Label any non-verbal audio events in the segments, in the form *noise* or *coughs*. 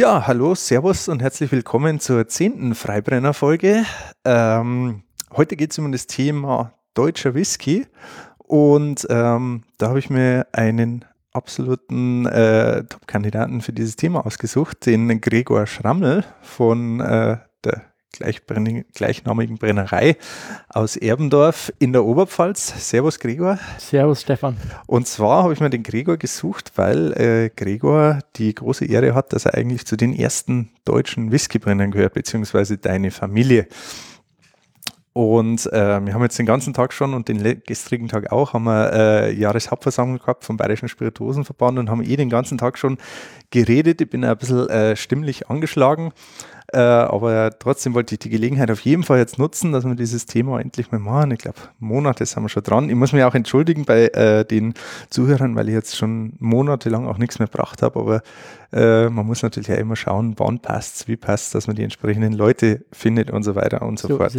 Ja, hallo, Servus und herzlich willkommen zur zehnten Freibrenner-Folge. Ähm, heute geht es um das Thema deutscher Whisky und ähm, da habe ich mir einen absoluten äh, Top-Kandidaten für dieses Thema ausgesucht, den Gregor Schrammel von äh, der gleichnamigen Brennerei aus Erbendorf in der Oberpfalz. Servus Gregor. Servus Stefan. Und zwar habe ich mir den Gregor gesucht, weil äh, Gregor die große Ehre hat, dass er eigentlich zu den ersten deutschen Whiskybrennern gehört, beziehungsweise deine Familie. Und äh, wir haben jetzt den ganzen Tag schon und den gestrigen Tag auch, haben wir äh, Jahreshauptversammlung gehabt vom Bayerischen Spirituosenverband und haben eh den ganzen Tag schon geredet. Ich bin ein bisschen äh, stimmlich angeschlagen. Äh, aber trotzdem wollte ich die Gelegenheit auf jeden Fall jetzt nutzen, dass wir dieses Thema endlich mal machen. Ich glaube, Monate sind wir schon dran. Ich muss mich auch entschuldigen bei äh, den Zuhörern, weil ich jetzt schon monatelang auch nichts mehr gebracht habe. Aber äh, man muss natürlich auch immer schauen, wann passt es, wie passt es, dass man die entsprechenden Leute findet und so weiter und so, so fort.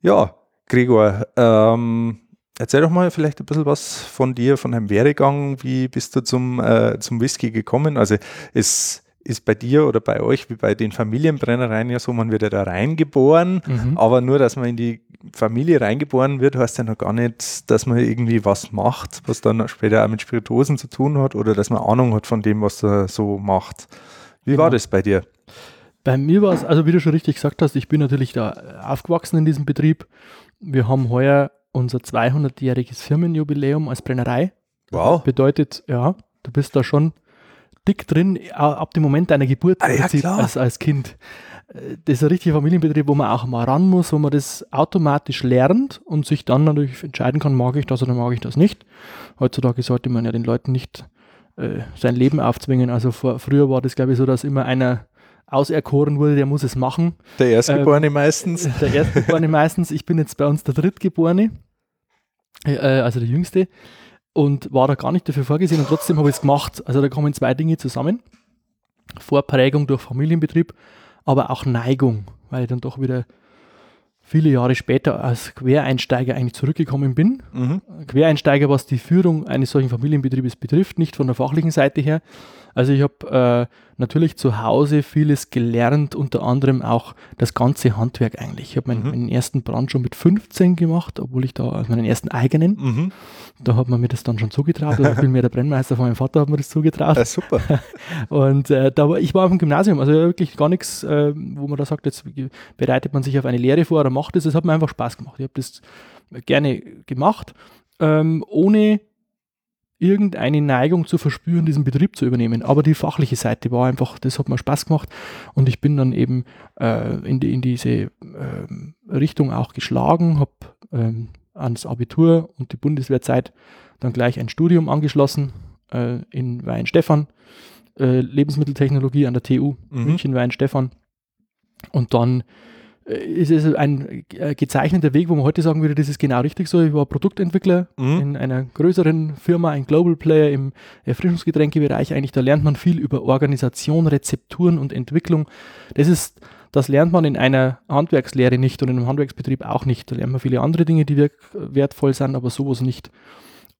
Ja, Gregor, ähm, Erzähl doch mal vielleicht ein bisschen was von dir, von deinem Werdegang. Wie bist du zum, äh, zum Whisky gekommen? Also es ist bei dir oder bei euch wie bei den Familienbrennereien ja so, man wird ja da reingeboren, mhm. aber nur, dass man in die Familie reingeboren wird, heißt ja noch gar nicht, dass man irgendwie was macht, was dann später auch mit Spirituosen zu tun hat oder dass man Ahnung hat von dem, was er so macht. Wie genau. war das bei dir? Bei mir war es, also wie du schon richtig gesagt hast, ich bin natürlich da aufgewachsen in diesem Betrieb. Wir haben heuer unser 200-jähriges Firmenjubiläum als Brennerei. Wow. Bedeutet, ja, du bist da schon dick drin, ab dem Moment deiner Geburt ah, ja, als, als Kind. Äh, das ist ein richtiger Familienbetrieb, wo man auch mal ran muss, wo man das automatisch lernt und sich dann natürlich entscheiden kann, mag ich das oder mag ich das nicht. Heutzutage sollte man ja den Leuten nicht äh, sein Leben aufzwingen. Also vor, früher war das, glaube ich, so, dass immer einer auserkoren wurde, der muss es machen. Der Erstgeborene ähm, meistens. *laughs* Der Erstgeborene meistens. Ich bin jetzt bei uns der Drittgeborene, äh, also der Jüngste und war da gar nicht dafür vorgesehen und trotzdem habe ich es gemacht. Also da kommen zwei Dinge zusammen. Vorprägung durch Familienbetrieb, aber auch Neigung, weil ich dann doch wieder viele Jahre später als Quereinsteiger eigentlich zurückgekommen bin. Mhm. Quereinsteiger, was die Führung eines solchen Familienbetriebes betrifft, nicht von der fachlichen Seite her, also ich habe äh, natürlich zu Hause vieles gelernt, unter anderem auch das ganze Handwerk eigentlich. Ich habe meinen, mhm. meinen, ersten Brand schon mit 15 gemacht, obwohl ich da, also meinen ersten eigenen, mhm. da hat man mir das dann schon zugetraut, oder vielmehr der Brennmeister von meinem Vater hat mir das zugetraut. Ja, super. *laughs* Und äh, da war, ich war auf dem Gymnasium, also wirklich gar nichts, äh, wo man da sagt, jetzt bereitet man sich auf eine Lehre vor oder macht es, das hat mir einfach Spaß gemacht. Ich habe das gerne gemacht, ähm, ohne irgendeine Neigung zu verspüren, diesen Betrieb zu übernehmen. Aber die fachliche Seite war einfach, das hat mir Spaß gemacht und ich bin dann eben äh, in, die, in, diese äh, Richtung auch geschlagen, habe ähm, ans Abitur und die Bundeswehrzeit dann gleich ein Studium angeschlossen äh, in Weinstefan, äh, Lebensmitteltechnologie an der TU mhm. München Weinstefan und dann ist es ein äh, gezeichneter Weg, wo man heute sagen würde, das ist genau richtig so. Ich war Produktentwickler mhm. in einer größeren Firma, ein Global Player im Erfrischungsgetränkebereich. Eigentlich, da lernt man viel über Organisation, Rezepturen und Entwicklung. Das ist, das lernt man in einer Handwerkslehre nicht und in einem Handwerksbetrieb auch nicht. Da lernt man viele andere Dinge, die wertvoll sind, aber sowas nicht.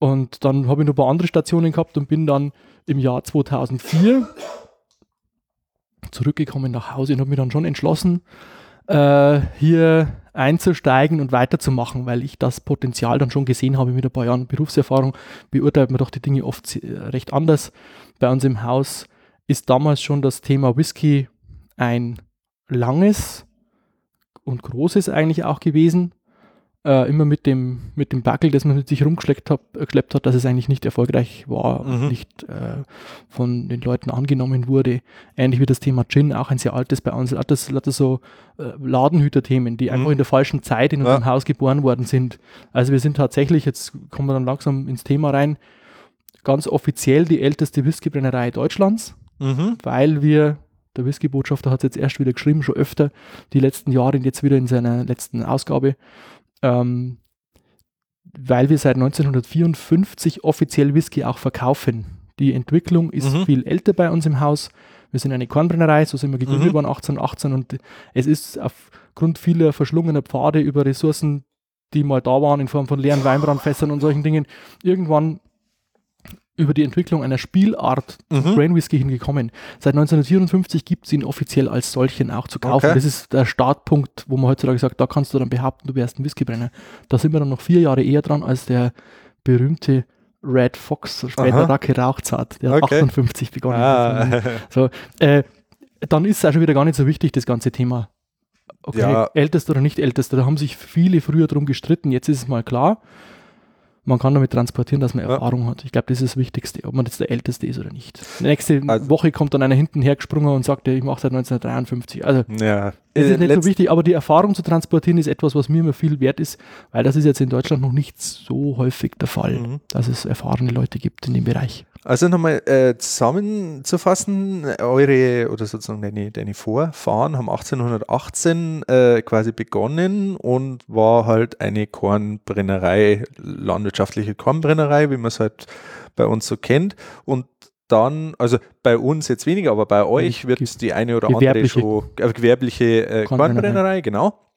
Und dann habe ich noch ein paar andere Stationen gehabt und bin dann im Jahr 2004 zurückgekommen nach Hause und habe mich dann schon entschlossen, äh, hier einzusteigen und weiterzumachen, weil ich das Potenzial dann schon gesehen habe mit ein paar Jahren Berufserfahrung, beurteilt man doch die Dinge oft recht anders. Bei uns im Haus ist damals schon das Thema Whisky ein langes und großes eigentlich auch gewesen äh, immer mit dem, mit dem Backel, das man mit sich rumgeschleppt hat, geschleppt hat, dass es eigentlich nicht erfolgreich war mhm. und nicht äh, von den Leuten angenommen wurde. Ähnlich wie das Thema Gin, auch ein sehr altes bei uns, das, hat das so äh, Ladenhüter-Themen, die mhm. einfach in der falschen Zeit in unserem ja. Haus geboren worden sind. Also wir sind tatsächlich, jetzt kommen wir dann langsam ins Thema rein, ganz offiziell die älteste Whiskybrennerei Deutschlands, mhm. weil wir der Whisky-Botschafter hat es jetzt erst wieder geschrieben, schon öfter, die letzten Jahre und jetzt wieder in seiner letzten Ausgabe ähm, weil wir seit 1954 offiziell Whisky auch verkaufen. Die Entwicklung ist mhm. viel älter bei uns im Haus. Wir sind eine Kornbrennerei, so sind wir gegründet mhm. worden 1818 und es ist aufgrund vieler verschlungener Pfade über Ressourcen, die mal da waren in Form von leeren Weinbrandfässern und solchen Dingen, irgendwann über die Entwicklung einer Spielart Mhm. Grain Whisky hingekommen. Seit 1954 gibt es ihn offiziell als solchen auch zu kaufen. Okay. Das ist der Startpunkt, wo man heutzutage sagt, da kannst du dann behaupten, du wärst ein Whiskybrenner. Da sind wir dann noch vier Jahre eher dran als der berühmte Red Fox, später. Racke Rauchzart, der hat Okay. 58 begonnen. Ah, So, äh, dann ist es auch schon wieder gar nicht so wichtig, das ganze Thema. Okay, Ja. ältester oder nicht ältester, da haben sich viele früher drum gestritten. Jetzt ist es mal klar, man kann damit transportieren, dass man Ja. Erfahrung hat. Ich glaube, das ist das Wichtigste, ob man jetzt der Älteste ist oder nicht. Nächste Also- Woche kommt dann einer hinten hergesprungen und sagt, ja, ich mache seit 1953. Also, ja. es ist Äh, nicht so wichtig, aber die Erfahrung zu transportieren ist etwas, was mir immer viel wert ist, weil das ist jetzt in Deutschland noch nicht so häufig der Fall, Mhm. dass es erfahrene Leute gibt in dem Bereich. Also nochmal äh, zusammenzufassen, eure oder sozusagen deine, deine Vorfahren haben 1818 äh, quasi begonnen und war halt eine Kornbrennerei, landwirtschaftliche Kornbrennerei, wie man es halt bei uns so kennt. Und dann, also bei uns jetzt weniger, aber bei euch wird die eine oder andere gewerbliche schon äh, gewerbliche äh, Kornbrennerei. Kornbrennerei, genau.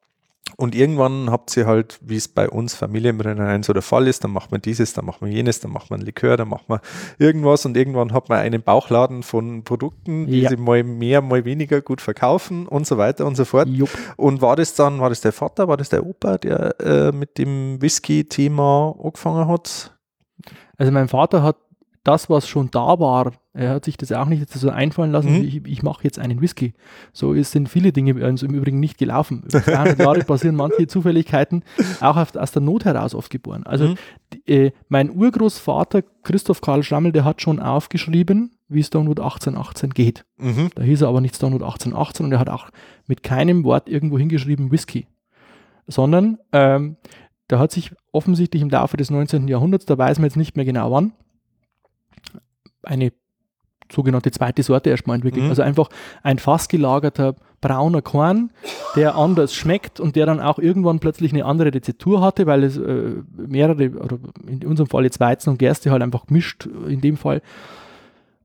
Und irgendwann habt ihr halt, wie es bei uns Familienbrennereien so der Fall ist, dann macht man dieses, dann macht man jenes, dann macht man Likör, dann macht man irgendwas und irgendwann hat man einen Bauchladen von Produkten, die Ja. sie mal mehr, mal weniger gut verkaufen und so weiter und so fort. Jupp. Und war das dann, war das der Vater, war das der Opa, der äh, mit dem Whisky-Thema angefangen hat? Also mein Vater hat das, was schon da war, er hat sich das auch nicht so einfallen lassen, Mhm. ich, ich mache jetzt einen Whisky. So ist, sind viele Dinge bei uns im Übrigen nicht gelaufen. Über 200 Jahre *laughs* passieren manche Zufälligkeiten, auch auf, aus der Not heraus oft geboren. Also Mhm. die, äh, mein Urgroßvater Christoph Karl Schrammel, der hat schon aufgeschrieben, wie Stonewood 1818 geht. Mhm. Da hieß er aber nicht Stonewood 1818 und er hat auch mit keinem Wort irgendwo hingeschrieben Whisky, sondern ähm, da hat sich offensichtlich im Laufe des 19. Jahrhunderts, da weiß man jetzt nicht mehr genau wann, eine sogenannte zweite Sorte erstmal entwickelt. Mhm. Also einfach ein fassgelagerter brauner Korn, der anders schmeckt und der dann auch irgendwann plötzlich eine andere Rezeptur hatte, weil es äh, mehrere, oder in unserem Fall jetzt Weizen und Gerste halt einfach gemischt, äh, in dem Fall.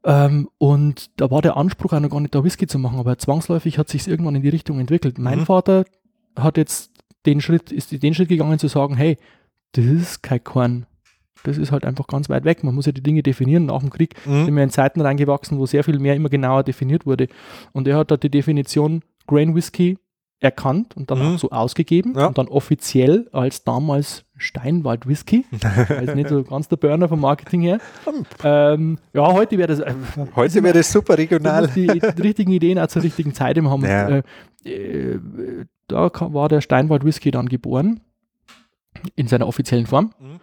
Ähm, und da war der Anspruch auch noch gar nicht da, Whisky zu machen, aber zwangsläufig hat sich irgendwann in die Richtung entwickelt. Mein Mhm. Vater hat jetzt den Schritt, ist den Schritt gegangen zu sagen, hey, das ist kein Korn. Das ist halt einfach ganz weit weg. Man muss ja die Dinge definieren. Nach dem Krieg sind Mhm. wir in Zeiten reingewachsen, wo sehr viel mehr immer genauer definiert wurde. Und er hat da die Definition Grain Whisky erkannt und dann Mhm. auch so ausgegeben Ja. und dann offiziell als damals Steinwald Whisky. *laughs* also nicht so ganz der Burner vom Marketing her. ähm, ja, heute wäre das. Äh, Heute wäre das super regional. die, die richtigen Ideen auch zur richtigen Zeit immer haben. Ja. Äh, äh, da war der Steinwald Whisky dann geboren in seiner offiziellen Form. Mhm.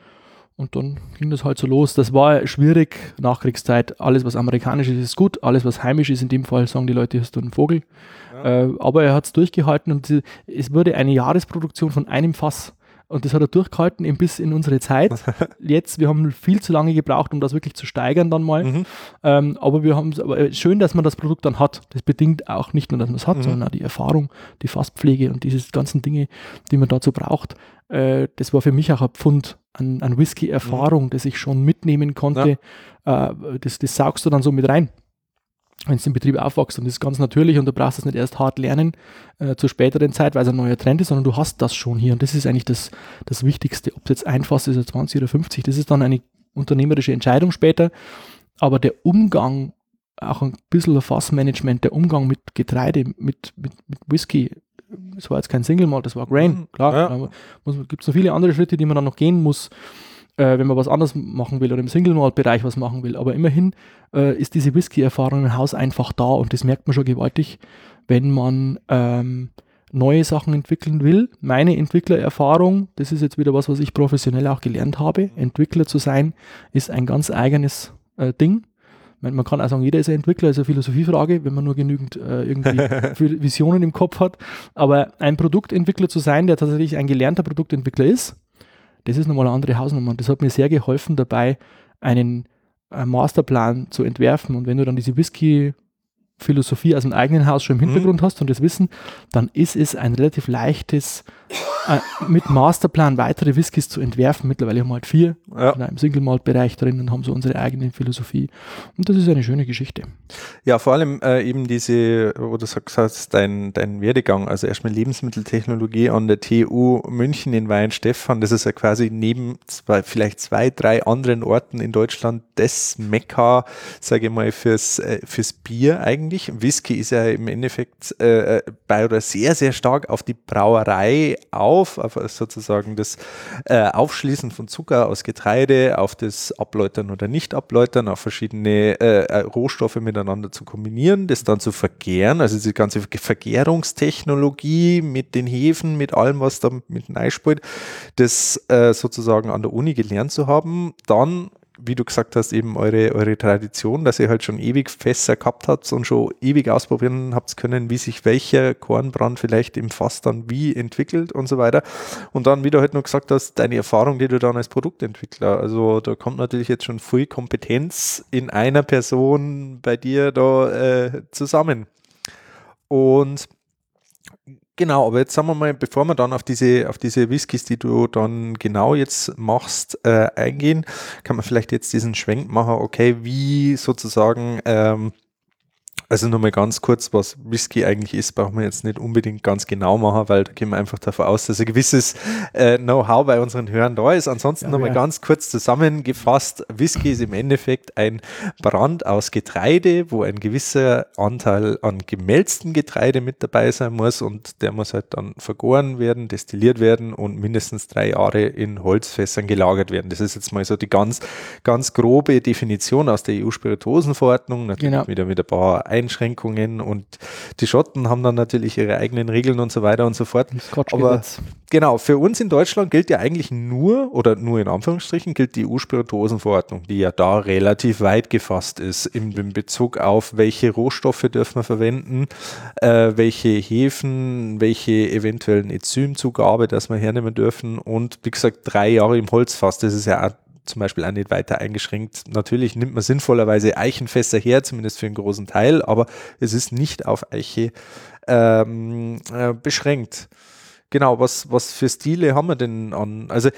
Und dann ging das halt so los. Das war schwierig, Nachkriegszeit. Alles, was amerikanisch ist, ist gut. Alles, was heimisch ist, in dem Fall sagen die Leute, hast du einen Vogel. Ja. Äh, aber er hat es durchgehalten und es wurde eine Jahresproduktion von einem Fass. Und das hat er durchgehalten eben bis in unsere Zeit. *laughs* Jetzt, wir haben viel zu lange gebraucht, um das wirklich zu steigern dann mal. Mhm. Ähm, aber wir haben es, aber äh, schön, dass man das Produkt dann hat. Das bedingt auch nicht nur, dass man es hat, Mhm. sondern auch die Erfahrung, die Fasspflege und diese ganzen Dinge, die man dazu braucht. Äh, das war für mich auch ein Pfund an, an Whisky-Erfahrung, das ich schon mitnehmen konnte. Äh, das, das saugst du dann so mit rein, wenn es im Betrieb aufwächst. Und das ist ganz natürlich und du brauchst es nicht erst hart lernen äh, zur späteren Zeit, weil es ein neuer Trend ist, sondern du hast das schon hier. Und das ist eigentlich das, das Wichtigste. Ob es jetzt ein Fass ist oder 20 oder 50, das ist dann eine unternehmerische Entscheidung später. Aber der Umgang, auch ein bisschen Fassmanagement, der Umgang mit Getreide, mit, mit, mit Whisky, es war jetzt kein Single Malt, das war Grain, Mhm, klar. ja. Gibt es noch viele andere Schritte, die man dann noch gehen muss, äh, wenn man was anderes machen will oder im Single Malt Bereich was machen will. Aber immerhin äh, ist diese Whisky-Erfahrung im Haus einfach da und das merkt man schon gewaltig, wenn man ähm, neue Sachen entwickeln will. Meine Entwicklererfahrung, das ist jetzt wieder was, was ich professionell auch gelernt habe. Entwickler zu sein, ist ein ganz eigenes äh, Ding. Man kann auch sagen, jeder ist ein Entwickler, ist eine Philosophiefrage, wenn man nur genügend äh, irgendwie *laughs* Visionen im Kopf hat. Aber ein Produktentwickler zu sein, der tatsächlich ein gelernter Produktentwickler ist, das ist nochmal eine andere Hausnummer. Und das hat mir sehr geholfen dabei, einen äh, Masterplan zu entwerfen. Und wenn du dann diese Whisky-Philosophie aus dem eigenen Haus schon im Mhm. Hintergrund hast und das Wissen, dann ist es ein relativ leichtes äh, mit Masterplan weitere Whiskys zu entwerfen. Mittlerweile haben wir halt vier Ja. in einem Single-Malt-Bereich drin und haben so unsere eigene Philosophie. Und das ist eine schöne Geschichte. Ja, vor allem äh, eben diese, wo du sagst, hast, dein, dein Werdegang, also erstmal Lebensmitteltechnologie an der TU München in Weihenstephan, das ist ja quasi neben zwei, vielleicht zwei, drei anderen Orten in Deutschland das Mekka, sage ich mal, fürs, äh, fürs Bier eigentlich. Whisky ist ja im Endeffekt äh, bei oder sehr, sehr stark auf die Brauerei auf, auf sozusagen das äh, Aufschließen von Zucker aus Getreide, auf das Abläutern oder Nicht-Abläutern, auf verschiedene äh, äh, Rohstoffe miteinander zu kombinieren, das dann zu vergären, also die ganze Vergärungstechnologie mit den Hefen, mit allem, was da mit reinspielt, das äh, sozusagen an der Uni gelernt zu haben, dann wie du gesagt hast, eben eure, eure Tradition, dass ihr halt schon ewig Fässer gehabt habt und schon ewig ausprobieren habt können, wie sich welcher Kornbrand vielleicht im Fass dann wie entwickelt und so weiter. Und dann, wie du halt noch gesagt hast, deine Erfahrung, die du dann als Produktentwickler, also da kommt natürlich jetzt schon viel Kompetenz in einer Person bei dir da äh, zusammen. Und Genau, aber jetzt sagen wir mal, bevor wir dann auf diese, auf diese Whiskys, die du dann genau jetzt machst, äh, eingehen, kann man vielleicht jetzt diesen Schwenk machen, okay, wie sozusagen, ähm, also nochmal ganz kurz, was Whisky eigentlich ist, brauchen wir jetzt nicht unbedingt ganz genau machen, weil da gehen wir einfach davon aus, dass ein gewisses äh, Know-how bei unseren Hörern da ist. Ansonsten Ja, nochmal ja. ganz kurz zusammengefasst, Whisky ist im Endeffekt ein Brand aus Getreide, wo ein gewisser Anteil an gemälzten Getreide mit dabei sein muss und der muss halt dann vergoren werden, destilliert werden und mindestens drei Jahre in Holzfässern gelagert werden. Das ist jetzt mal so die ganz, ganz grobe Definition aus der EU-Spirituosenverordnung, natürlich Genau. wieder mit ein paar Einschränkungen und die Schotten haben dann natürlich ihre eigenen Regeln und so weiter und so fort. Scotch-Gesetz. Genau, für uns in Deutschland gilt ja eigentlich nur, oder nur in Anführungsstrichen, gilt die EU-Spirituosenverordnung, die ja da relativ weit gefasst ist im, im Bezug auf, welche Rohstoffe dürfen wir verwenden, äh, welche Hefen, welche eventuellen Enzymzugabe, das wir hernehmen dürfen und wie gesagt, drei Jahre im Holzfass, das ist ja auch zum Beispiel auch nicht weiter eingeschränkt. Natürlich nimmt man sinnvollerweise Eichenfässer her, zumindest für einen großen Teil, aber es ist nicht auf Eiche ähm, äh, beschränkt. Genau, was, was für Stile haben wir denn an? Also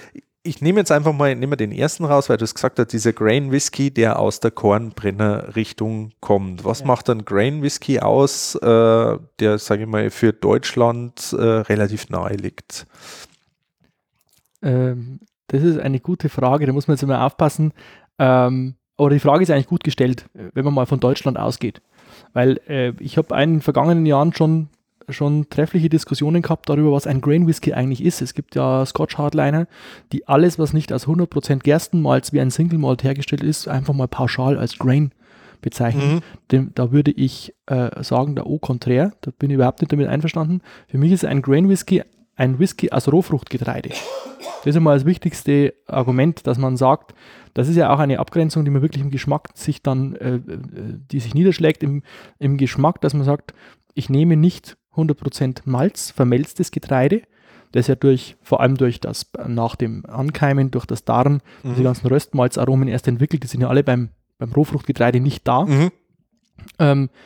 ich nehme jetzt einfach mal, nehme den ersten raus, weil du es gesagt hast, dieser Grain Whisky, der aus der Kornbrenner-Richtung kommt. Was Ja. macht dann Grain Whisky aus, äh, der, sage ich mal, für Deutschland äh, relativ nahe liegt? Ähm, das ist eine gute Frage, da muss man jetzt immer aufpassen. Ähm, aber die Frage ist eigentlich gut gestellt, wenn man mal von Deutschland ausgeht. Weil äh, ich habe in den vergangenen Jahren schon, schon treffliche Diskussionen gehabt darüber, was ein Grain Whisky eigentlich ist. Es gibt ja Scotch Hardliner, die alles, was nicht aus 100% Gerstenmalz wie ein Single Malt hergestellt ist, einfach mal pauschal als Grain bezeichnen. Mhm. Dem, da würde ich äh, sagen, der au contraire, da bin ich überhaupt nicht damit einverstanden. Für mich ist ein Grain Whisky ein Whisky aus Rohfruchtgetreide. Das ist einmal das wichtigste Argument, dass man sagt, das ist ja auch eine Abgrenzung, die man wirklich im Geschmack sich dann, äh, äh, die sich niederschlägt im, im Geschmack, dass man sagt, ich nehme nicht 100% Malz, vermelztes Getreide, das ja durch, vor allem durch das, nach dem Ankeimen, durch das Darren, diese Mhm. ganzen Röstmalzaromen erst entwickelt, die sind ja alle beim, beim Rohfruchtgetreide nicht da. Mhm. Ähm, äh,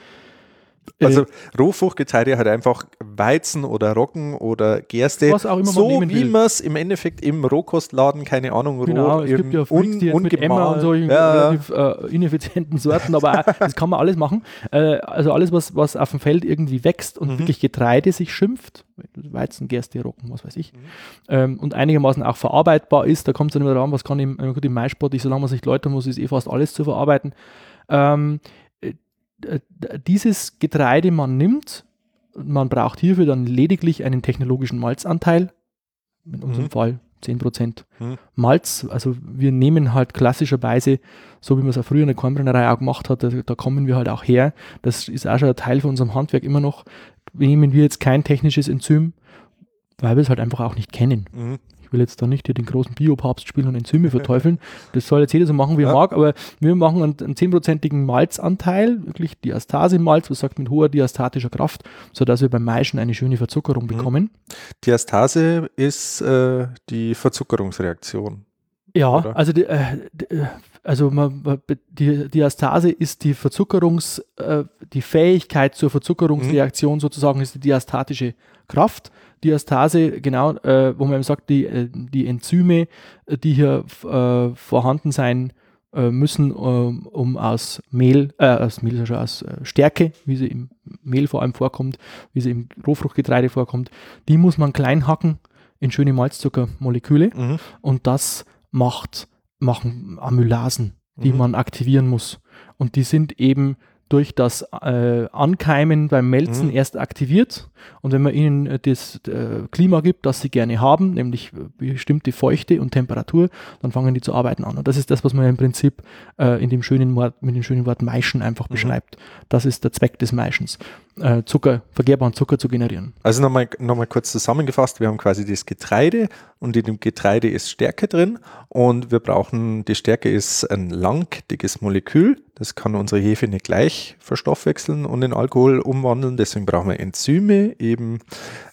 Also Rohfruchtgetreide hat einfach Weizen oder Roggen oder Gerste, Was auch immer man so nehmen wie man es im Endeffekt im Rohkostladen, keine Ahnung, Genau, roh, es gibt ja Freaks, die mit Emma und solchen ja, relativ äh, ineffizienten Sorten, aber auch, *laughs* das kann man alles machen. Äh, also alles, was, was auf dem Feld irgendwie wächst und Mhm. wirklich Getreide sich schimpft, Weizen, Gerste, Roggen, was weiß ich, Mhm. ähm, und einigermaßen auch verarbeitbar ist, da kommt es dann immer daran, was kann im, äh, gut, im Maisport, solange man sich läutern muss, ist eh fast alles zu verarbeiten. Ähm, äh, dieses Getreide man nimmt, man braucht hierfür dann lediglich einen technologischen Malzanteil, in unserem Mhm. Fall 10% Mhm. Malz. Also wir nehmen halt klassischerweise, so wie man es auch früher in der Kornbrennerei auch gemacht hat, da, da kommen wir halt auch her. Das ist auch schon ein Teil von unserem Handwerk immer noch. Nehmen wir jetzt kein technisches Enzym, weil wir es halt einfach auch nicht kennen. Mhm. Ich will jetzt da nicht hier den großen Biopapst spielen und Enzyme *laughs* verteufeln. Das soll jetzt jeder so machen, wie er Ja. mag, aber wir machen einen, einen 10%igen Malzanteil, wirklich Diastase-Malz, was sagt mit hoher diastatischer Kraft, sodass wir beim Maischen eine schöne Verzuckerung Mhm. bekommen. Diastase ist äh, die Verzuckerungsreaktion. Ja, Oder? also die, äh, die, äh, Also man, die Diastase ist die Verzuckerungs, äh, die Fähigkeit zur Verzuckerungsreaktion mhm. sozusagen ist die diastatische Kraft. Diastase, genau, äh, wo man eben sagt, die, äh, die Enzyme, die hier äh, vorhanden sein äh, müssen, äh, um aus Mehl, äh, aus Mehl, also aus Stärke, wie sie im Mehl vor allem vorkommt, wie sie im Rohfruchtgetreide vorkommt, die muss man klein hacken in schöne Malzzuckermoleküle mhm. und das macht, machen Amylasen, die mhm. man aktivieren muss. Und die sind eben durch das äh, Ankeimen beim Melzen mhm. erst aktiviert. Und wenn man ihnen äh, das äh, Klima gibt, das sie gerne haben, nämlich äh, bestimmte Feuchte und Temperatur, dann fangen die zu arbeiten an. Und das ist das, was man im Prinzip äh, in dem schönen Wort, mit dem schönen Wort Maischen einfach mhm. beschreibt. Das ist der Zweck des Maischens, äh, Zucker, verkehrbaren Zucker zu generieren. Also nochmal noch mal kurz zusammengefasst, wir haben quasi das Getreide und in dem Getreide ist Stärke drin und wir brauchen, die Stärke ist ein langdickes Molekül, das kann unsere Hefe nicht gleich verstoffwechseln und in Alkohol umwandeln. Deswegen brauchen wir Enzyme, eben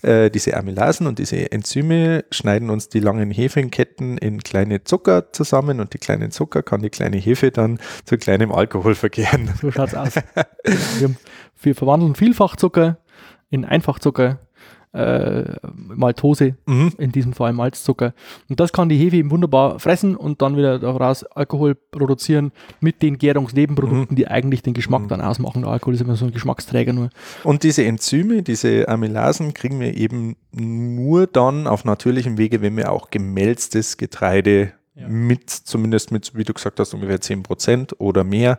äh, diese Amylasen. Und diese Enzyme schneiden uns die langen Hefenketten in kleine Zucker zusammen. Und die kleinen Zucker kann die kleine Hefe dann zu kleinem Alkohol verkehren. So schaut es aus. *laughs* wir, wir verwandeln Vielfachzucker in Einfachzucker äh, Maltose, mhm. in diesem Fall Malzzucker. Und das kann die Hefe eben wunderbar fressen und dann wieder daraus Alkohol produzieren mit den Gärungsnebenprodukten, mhm. die eigentlich den Geschmack mhm. dann ausmachen. Der Alkohol ist immer so ein Geschmacksträger nur. Und diese Enzyme, diese Amylasen, kriegen wir eben nur dann auf natürlichem Wege, wenn wir auch gemälztes Getreide ja. mit, zumindest mit, wie du gesagt hast, ungefähr 10% oder mehr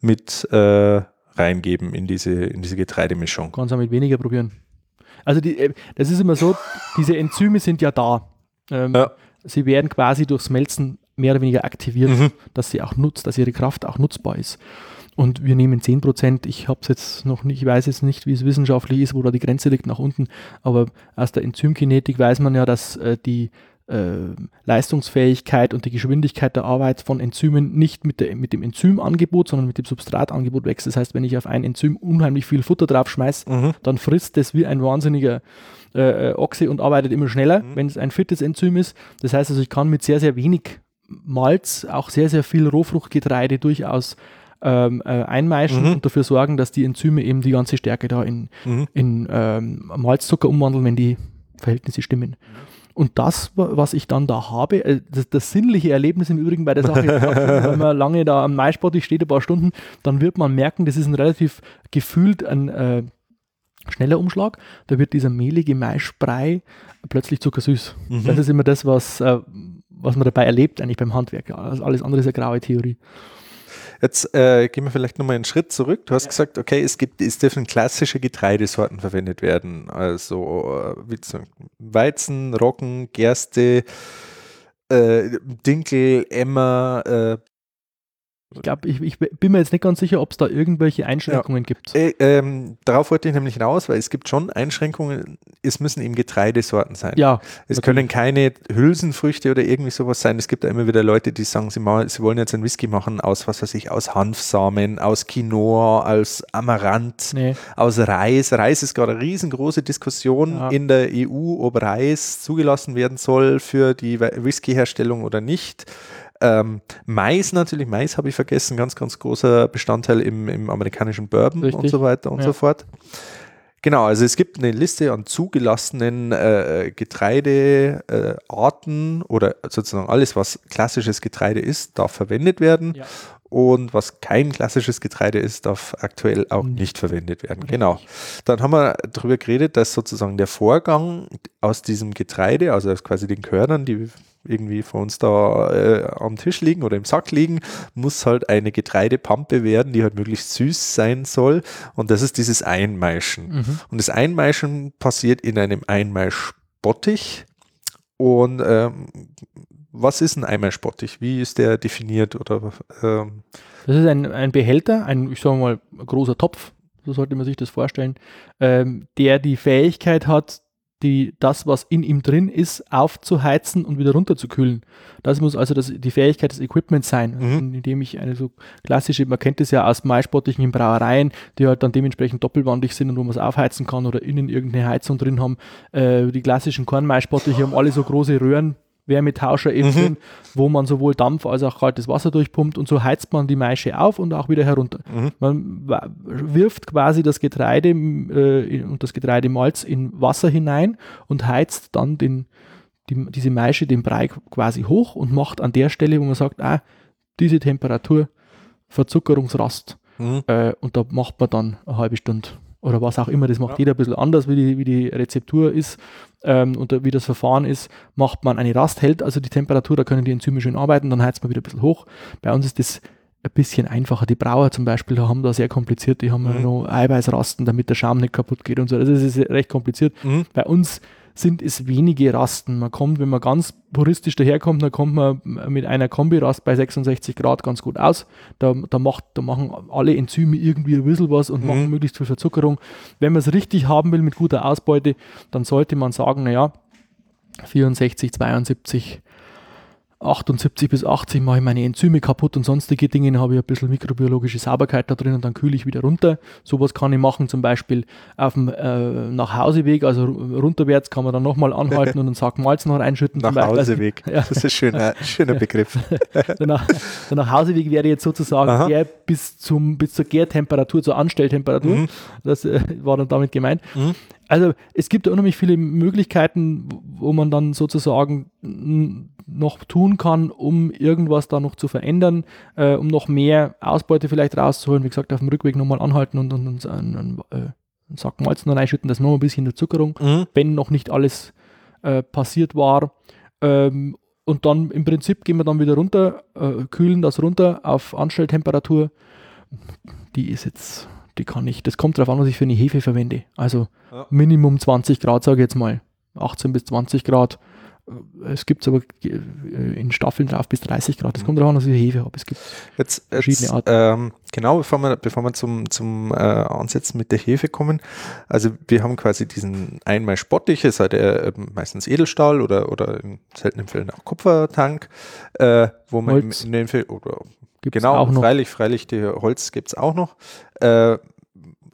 mit äh, reingeben in diese, in diese Getreidemischung. Kannst du mit weniger probieren. Also die, äh, das ist immer so, diese Enzyme sind ja da. Ähm, ja. Sie werden quasi durchs Melzen mehr oder weniger aktiviert, mhm. dass sie auch nutzt, dass ihre Kraft auch nutzbar ist. Und wir nehmen 10%, ich habe es jetzt noch nicht, ich weiß jetzt nicht, wie es wissenschaftlich ist, wo da die Grenze liegt nach unten, aber aus der Enzymkinetik weiß man ja, dass äh, die Leistungsfähigkeit und die Geschwindigkeit der Arbeit von Enzymen nicht mit, der, mit dem Enzymangebot, sondern mit dem Substratangebot wächst. Das heißt, wenn ich auf ein Enzym unheimlich viel Futter drauf schmeiße, mhm. dann frisst es wie ein wahnsinniger äh, äh, Ochse und arbeitet immer schneller, mhm. wenn es ein fittes Enzym ist. Das heißt also, ich kann mit sehr, sehr wenig Malz auch sehr, sehr viel Rohfruchtgetreide durchaus ähm, äh, einmeischen mhm. und dafür sorgen, dass die Enzyme eben die ganze Stärke da in, mhm. in ähm, Malzzucker umwandeln, wenn die Verhältnisse stimmen. Und das, was ich dann da habe, äh, das, das sinnliche Erlebnis im Übrigen bei der Sache, *laughs* wenn man lange da am Maisport steht, ein paar Stunden, dann wird man merken, das ist ein relativ gefühlt ein äh, schneller Umschlag. Da wird dieser mehlige Maisbrei plötzlich zuckersüß. Mhm. Das ist immer das, was, äh, was man dabei erlebt, eigentlich beim Handwerk. Alles andere ist eine graue Theorie. Jetzt äh, gehen wir vielleicht nochmal einen Schritt zurück. Du hast ja. gesagt, okay, es gibt, es dürfen klassische Getreidesorten verwendet werden. Also äh, wie Weizen, Roggen, Gerste, äh, Dinkel, Emmer, äh, ich glaube, ich, ich, bin mir jetzt nicht ganz sicher, ob es da irgendwelche Einschränkungen ja. gibt. Äh, ähm, darauf wollte ich nämlich hinaus, weil es gibt schon Einschränkungen. Es müssen eben Getreidesorten sein. Ja. Es natürlich. können keine Hülsenfrüchte oder irgendwie sowas sein. Es gibt ja immer wieder Leute, die sagen, sie, mal, sie wollen jetzt einen Whisky machen aus, was weiß ich, aus Hanfsamen, aus Quinoa, aus Amaranth, nee. aus Reis. Reis ist gerade eine riesengroße Diskussion ja. in der EU, ob Reis zugelassen werden soll für die Whiskyherstellung oder nicht. Ähm, Mais natürlich, Mais habe ich vergessen, ganz, ganz großer Bestandteil im, im amerikanischen Bourbon Richtig. und so weiter und ja. so fort. Genau, also es gibt eine Liste an zugelassenen äh, Getreidearten äh, oder sozusagen alles, was klassisches Getreide ist, darf verwendet werden. Ja. Und was kein klassisches Getreide ist, darf aktuell auch mhm. nicht verwendet werden. Richtig. Genau. Dann haben wir darüber geredet, dass sozusagen der Vorgang aus diesem Getreide, also quasi den Körnern, die irgendwie vor uns da äh, am Tisch liegen oder im Sack liegen, muss halt eine Getreidepampe werden, die halt möglichst süß sein soll. Und das ist dieses Einmeischen. Mhm. Und das Einmeischen passiert in einem Einmeischbottich. Und ähm, was ist ein Einmeischbottich? Wie ist der definiert? Oder, ähm? Das ist ein, ein Behälter, ein, ich sage mal, großer Topf, so sollte man sich das vorstellen, ähm, der die Fähigkeit hat, die, das, was in ihm drin ist, aufzuheizen und wieder runterzukühlen. Das muss also das, die Fähigkeit des Equipments sein, mhm. indem ich eine so klassische, man kennt das ja aus Maispottichen in Brauereien, die halt dann dementsprechend doppelwandig sind und wo man es aufheizen kann oder innen irgendeine Heizung drin haben. Äh, die klassischen Kornmaispottiche haben alle so große Röhren Wärmetauscher eben Mhm. drin, wo man sowohl Dampf als auch kaltes Wasser durchpumpt und so heizt man die Maische auf und auch wieder herunter. Mhm. Man wirft quasi das Getreide äh, und das Getreidemalz in Wasser hinein und heizt dann den, die, diese Maische, den Brei quasi hoch und macht an der Stelle, wo man sagt, ah, diese Temperatur, Verzuckerungsrast, Mhm. äh, und da macht man dann eine halbe Stunde oder was auch immer. Das macht Ja. jeder ein bisschen anders, wie die, wie die Rezeptur ist ähm, und wie das Verfahren ist. Macht man eine Rast, hält also die Temperatur, da können die Enzyme schön arbeiten, dann heizt man wieder ein bisschen hoch. Bei uns ist das ein bisschen einfacher. Die Brauer zum Beispiel haben da sehr kompliziert, die haben Mhm. noch Eiweißrasten, damit der Schaum nicht kaputt geht und so. Also das ist recht kompliziert. Mhm. Bei uns sind es wenige Rasten. Man kommt, wenn man ganz puristisch daherkommt, dann kommt man mit einer Kombirast bei 66 Grad ganz gut aus. Da, da, macht, da machen alle Enzyme irgendwie ein bisschen was und Mhm. machen möglichst viel Verzuckerung. Wenn man es richtig haben will mit guter Ausbeute, dann sollte man sagen, naja, 64, 72, 78 bis 80 mache ich meine Enzyme kaputt und sonstige Dinge, habe ich ein bisschen mikrobiologische Sauberkeit da drin und dann kühle ich wieder runter. Sowas kann ich machen, zum Beispiel auf dem äh, Nachhauseweg, also ru- runterwärts kann man dann nochmal anhalten *laughs* und einen Sack Malz noch reinschütten. zum Nach Beispiel. Hauseweg. *laughs* Ja. Das ist ein schöner, *laughs* schöner Begriff. Der, Nach der Nachhauseweg wäre jetzt sozusagen Aha. der bis, zum, bis zur Gärtemperatur, zur Anstelltemperatur. Mhm. Das äh, war dann damit gemeint. Mhm. Also es gibt unheimlich viele Möglichkeiten, wo man dann sozusagen noch tun kann, um irgendwas da noch zu verändern, äh, um noch mehr Ausbeute vielleicht rauszuholen. Wie gesagt, auf dem Rückweg nochmal anhalten und, und, und einen, einen, äh, einen Sack Malz noch reinschütten, das noch ein bisschen der Zuckerung Mhm. wenn noch nicht alles äh, passiert war. Ähm, und dann im Prinzip gehen wir dann wieder runter, äh, kühlen das runter auf Anstelltemperatur. Die ist jetzt, die kann ich, das kommt darauf an, was ich für eine Hefe verwende. Also Ja. Minimum 20 Grad, sage ich jetzt mal. 18 bis 20 Grad. Es gibt aber äh, in Staffeln drauf bis 30 Grad. Das kommt darauf an, was ich Hefe habe. Es gibt Jetzt, Verschiedene jetzt ähm, genau, bevor wir, bevor wir zum, zum äh, Ansetzen mit der Hefe kommen, also wir haben quasi diesen einmal Spottich, ist halt äh, meistens Edelstahl oder, oder in seltenen Fällen auch Kupfertank, äh, wo man im, Holz. in den Fällen, oder gibt's genau, auch noch. freilich, freilich, die Holz gibt es auch noch. Äh,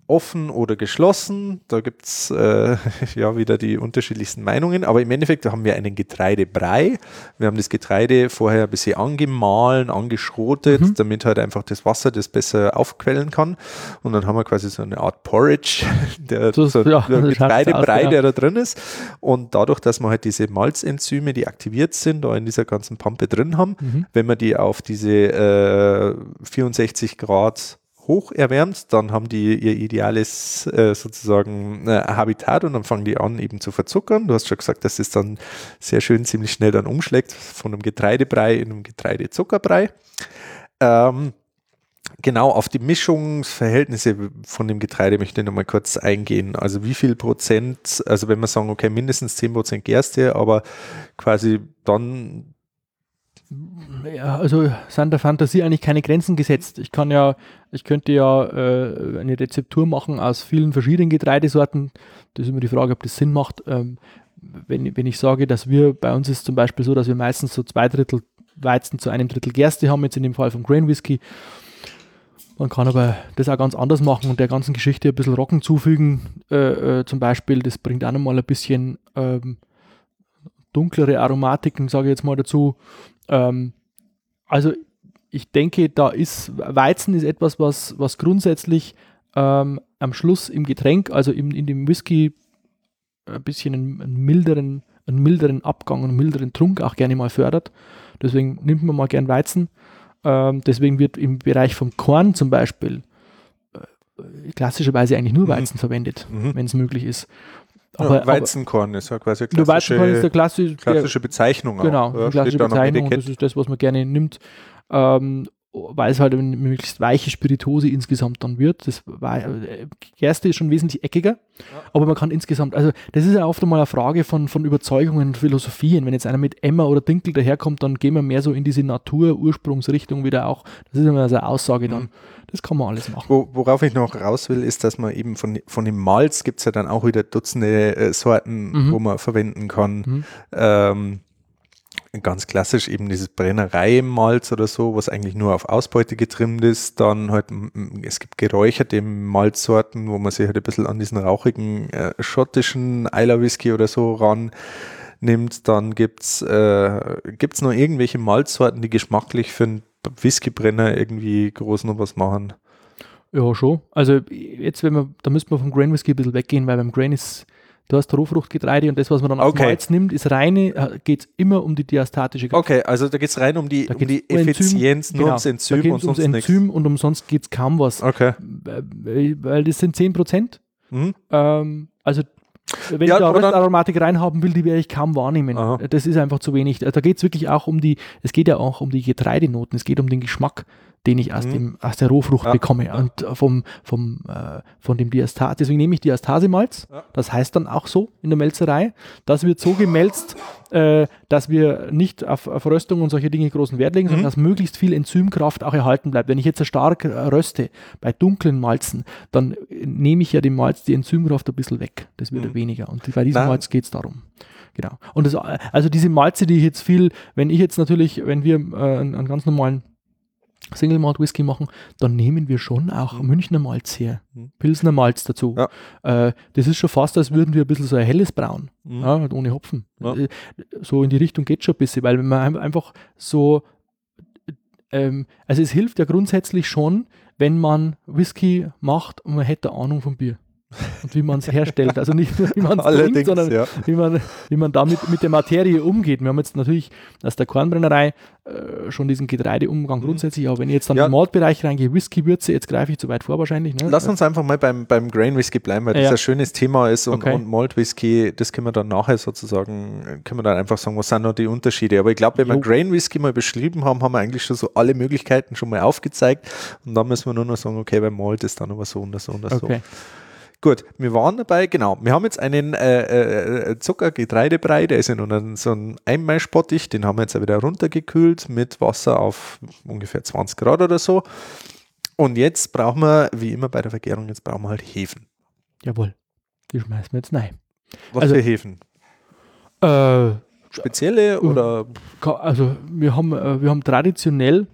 offen oder geschlossen, da gibt es äh, *laughs* ja wieder die unterschiedlichsten Meinungen, aber im Endeffekt haben wir einen Getreidebrei. Wir haben das Getreide vorher ein bisschen angemahlen, angeschrotet, Mhm. damit halt einfach das Wasser das besser aufquellen kann. Und dann haben wir quasi so eine Art Porridge, *laughs* der, So- so, ja, schaut's Getreidebrei, aus, der da drin ist. Und dadurch, dass wir halt diese Malzenzyme, die aktiviert sind, da in dieser ganzen Pampe drin haben, Mhm. wenn man die auf diese äh, 64 Grad hoch erwärmt, dann haben die ihr ideales äh, sozusagen äh, Habitat und dann fangen die an eben zu verzuckern. Du hast schon gesagt, dass es dann sehr schön ziemlich schnell dann umschlägt von einem Getreidebrei in einem Getreidezuckerbrei. Ähm, genau, auf die Mischungsverhältnisse von dem Getreide möchte ich nochmal kurz eingehen. Also wie viel Prozent, also wenn wir sagen, okay, mindestens 10 Prozent Gerste, aber quasi dann Ja, also sind der Fantasie eigentlich keine Grenzen gesetzt. Ich kann ja, ich könnte ja äh, eine Rezeptur machen aus vielen verschiedenen Getreidesorten. Das ist immer die Frage, ob das Sinn macht. Ähm, wenn, wenn ich sage, dass wir, bei uns ist zum Beispiel so, dass wir meistens so zwei Drittel Weizen zu einem Drittel Gerste haben, jetzt in dem Fall vom Grain Whisky. Man kann aber das auch ganz anders machen und der ganzen Geschichte ein bisschen Rocken zufügen. Äh, äh, zum Beispiel, das bringt auch nochmal ein bisschen ähm, dunklere Aromatiken, sage ich jetzt mal dazu. Ähm, also ich denke, da ist Weizen ist etwas, was, was grundsätzlich ähm, am Schluss im Getränk, also im, in dem Whisky, ein bisschen einen, einen, milderen, einen milderen Abgang, einen milderen Trunk auch gerne mal fördert. Deswegen nimmt man mal gern Weizen. Ähm, deswegen wird im Bereich vom Korn zum Beispiel äh, klassischerweise eigentlich nur Mhm. Weizen verwendet, Mhm. wenn es möglich ist. Ja, Weizenkorn ist ja quasi eine aber, Weizenkorn ist klassische, der klassische, klassische Bezeichnung. Genau, auch, eine ja, klassische Bezeichnung. Das ist das, was man gerne nimmt, ähm, weil es halt eine möglichst weiche Spirituose insgesamt dann wird. Das äh, Gerste ist schon wesentlich eckiger, aber man kann insgesamt, also das ist ja oft einmal eine Frage von, von Überzeugungen und Philosophien. Wenn jetzt einer mit Emmer oder Dinkel daherkommt, dann gehen wir mehr so in diese Natur-Ursprungsrichtung wieder auch. Das ist immer so eine Aussage dann. Mhm. Das kann man alles machen. Wo, worauf ich noch raus will, ist, dass man eben von, von dem Malz gibt es ja dann auch wieder Dutzende äh, Sorten, Mhm. wo man verwenden kann. Mhm. Ähm, ganz klassisch eben dieses Brennerei-Malz oder so, was eigentlich nur auf Ausbeute getrimmt ist. Dann halt, es gibt geräucherte Malzsorten, wo man sich halt ein bisschen an diesen rauchigen äh, schottischen Isla Whisky oder so ran nimmt, dann gibt es äh, gibt's noch irgendwelche Malzsorten, die geschmacklich für einen Whiskybrenner irgendwie groß noch was machen. Ja, schon. Also jetzt, wenn wir, da müsste man vom Grain Whisky ein bisschen weggehen, weil beim Grain ist, du hast Rohfruchtgetreide und das, was man dann Okay. auf Malz nimmt, ist reine, geht es immer um die diastatische Kraft. Okay, also da geht es rein um die, Da um die Enzym, Effizienz, nur genau. ums Da Enzym geht und es ums sonst nichts. Enzym und umsonst geht es kaum was. Okay. Weil, weil das sind 10 Prozent. Mhm. Ähm, also wenn Ja, ich da Röstaromatik reinhaben will, die werde ich kaum wahrnehmen. Aha. Das ist einfach zu wenig. Da geht es wirklich auch um die, es geht ja auch um die Getreidenoten, es geht um den Geschmack, den ich aus, Mhm. dem, aus der Rohfrucht Ja. bekomme. Und äh, vom, vom, äh, von dem Diastas, deswegen nehme ich Diastasemalz, Ja. das heißt dann auch so in der Melzerei. Das wird so gemälzt, äh, dass wir nicht auf, auf Röstung und solche Dinge großen Wert legen, sondern Mhm. dass möglichst viel Enzymkraft auch erhalten bleibt. Wenn ich jetzt stark röste bei dunklen Malzen, dann nehme ich ja dem Malz die Enzymkraft ein bisschen weg. Das wird Mhm. weniger. Und bei diesem Nein. Malz geht es darum. Genau. Und das, also diese Malze, die ich jetzt viel, wenn ich jetzt natürlich, wenn wir äh, einen, einen ganz normalen Single Malt Whisky machen, dann nehmen wir schon auch Mhm. Münchner Malz her. Mhm. Pilsner Malz dazu. Ja. Äh, das ist schon fast, als würden wir ein bisschen so ein helles Braun. Mhm. Ja, halt ohne Hopfen. Ja. Äh, So in die Richtung geht schon ein bisschen, weil wenn man ein- einfach so, ähm, also es hilft ja grundsätzlich schon, wenn man Whisky macht und man hätte Ahnung vom Bier. Und wie man es herstellt. Also nicht nur, wie man es trinkt, sondern ja. wie man, wie man damit mit der Materie umgeht. Wir haben jetzt natürlich aus der Kornbrennerei äh, schon diesen Getreideumgang Mhm. grundsätzlich, aber wenn ich jetzt dann Ja. den Maltbereich reingehe, Whisky, Würze, jetzt greife ich zu weit vor wahrscheinlich. Ne? Lass uns einfach mal beim, beim Grain Whisky bleiben, weil das Ja. ein schönes Thema ist und, Okay. und Malt Whisky, das können wir dann nachher sozusagen, können wir dann einfach sagen, was sind noch die Unterschiede. Aber ich glaube, wenn wir Jo. Grain Whisky mal beschrieben haben, haben wir eigentlich schon so alle Möglichkeiten schon mal aufgezeigt und dann müssen wir nur noch sagen, okay, beim Malt ist dann aber so und so und so. Gut, wir waren dabei, genau. Wir haben jetzt einen äh, äh, Zucker-Getreidebrei, der ist in einem, so einem Einmalspottich, den haben wir jetzt wieder runtergekühlt mit Wasser auf ungefähr 20 Grad oder so. Und jetzt brauchen wir, wie immer bei der Vergärung, jetzt brauchen wir halt Hefen. Jawohl. Die schmeißen wir jetzt rein. Was Also- für Hefen? Äh, Spezielle oder? Ka- Also wir haben, äh, wir haben traditionell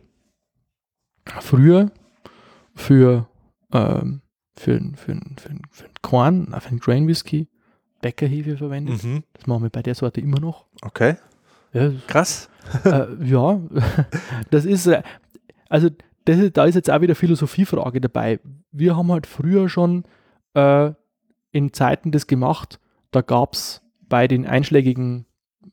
früher für, ähm, für, für, für, für den Korn, für den Grain Whisky, Bäckerhefe verwendet. Mhm. Das machen wir bei der Sorte immer noch. Okay, Ja, krass. *laughs* äh, ja, *laughs* das ist, äh, also das ist, da ist jetzt auch wieder Philosophiefrage dabei. Wir haben halt früher schon äh, in Zeiten das gemacht, da gab es bei den einschlägigen,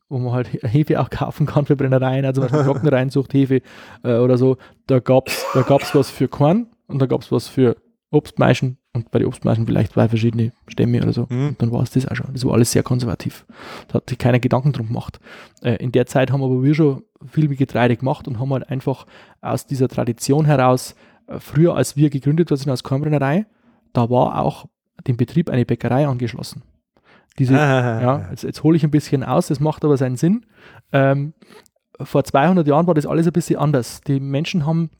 wo man halt *laughs* Hefe auch kaufen kann für Brennereien, also zum Beispiel äh, oder so, da gab es da gab's was für Korn und da gab es was für Obstmeischen und bei den Obstmeischen vielleicht zwei verschiedene Stämme oder so. Mhm. Und dann war es das auch schon. Das war alles sehr konservativ. Da hat sich keiner Gedanken drum gemacht. Äh, in der Zeit haben aber wir schon viel mit Getreide gemacht und haben halt einfach aus dieser Tradition heraus, äh, früher als wir gegründet worden sind als Kornbrennerei, da war auch dem Betrieb eine Bäckerei angeschlossen. Diese, Ah, ja, jetzt, jetzt hole ich ein bisschen aus, das macht aber seinen Sinn. Ähm, vor 200 Jahren war das alles ein bisschen anders. Die Menschen haben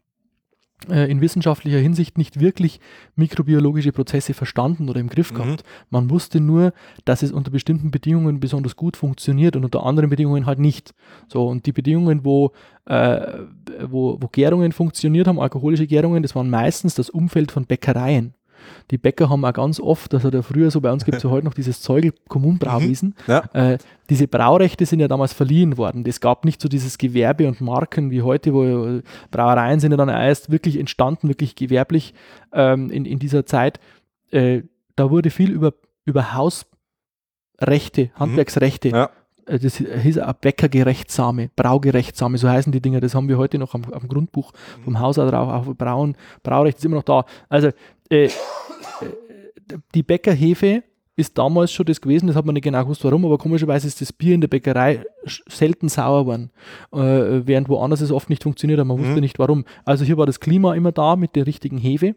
in wissenschaftlicher Hinsicht nicht wirklich mikrobiologische Prozesse verstanden oder im Griff Mhm. gehabt. Man wusste nur, dass es unter bestimmten Bedingungen besonders gut funktioniert und unter anderen Bedingungen halt nicht. So, und die Bedingungen, wo, äh, wo, wo Gärungen funktioniert haben, alkoholische Gärungen, das waren meistens das Umfeld von Bäckereien. Die Bäcker haben auch ganz oft, das hat ja früher so, bei uns gibt es ja heute noch dieses Zeugel Kommunbrauwesen, Ja. äh, diese Braurechte sind ja damals verliehen worden. Es gab nicht so dieses Gewerbe und Marken wie heute, wo äh, Brauereien sind ja dann erst wirklich entstanden, wirklich gewerblich ähm, in, in dieser Zeit. Äh, da wurde viel über, über Hausrechte, Handwerksrechte, Ja. äh, das hieß auch Bäckergerechtsame, Braugerechtsame, so heißen die Dinger. Das haben wir heute noch am, am Grundbuch vom Haus auch drauf. Auch Brauen, Braurecht ist immer noch da. Also äh, äh, die Bäckerhefe ist damals schon das gewesen, das hat man nicht genau gewusst, warum, aber komischerweise ist das Bier in der Bäckerei selten sauer geworden, äh, während woanders es oft nicht funktioniert hat, man wusste Mhm. nicht warum. Also hier war das Klima immer da mit der richtigen Hefe.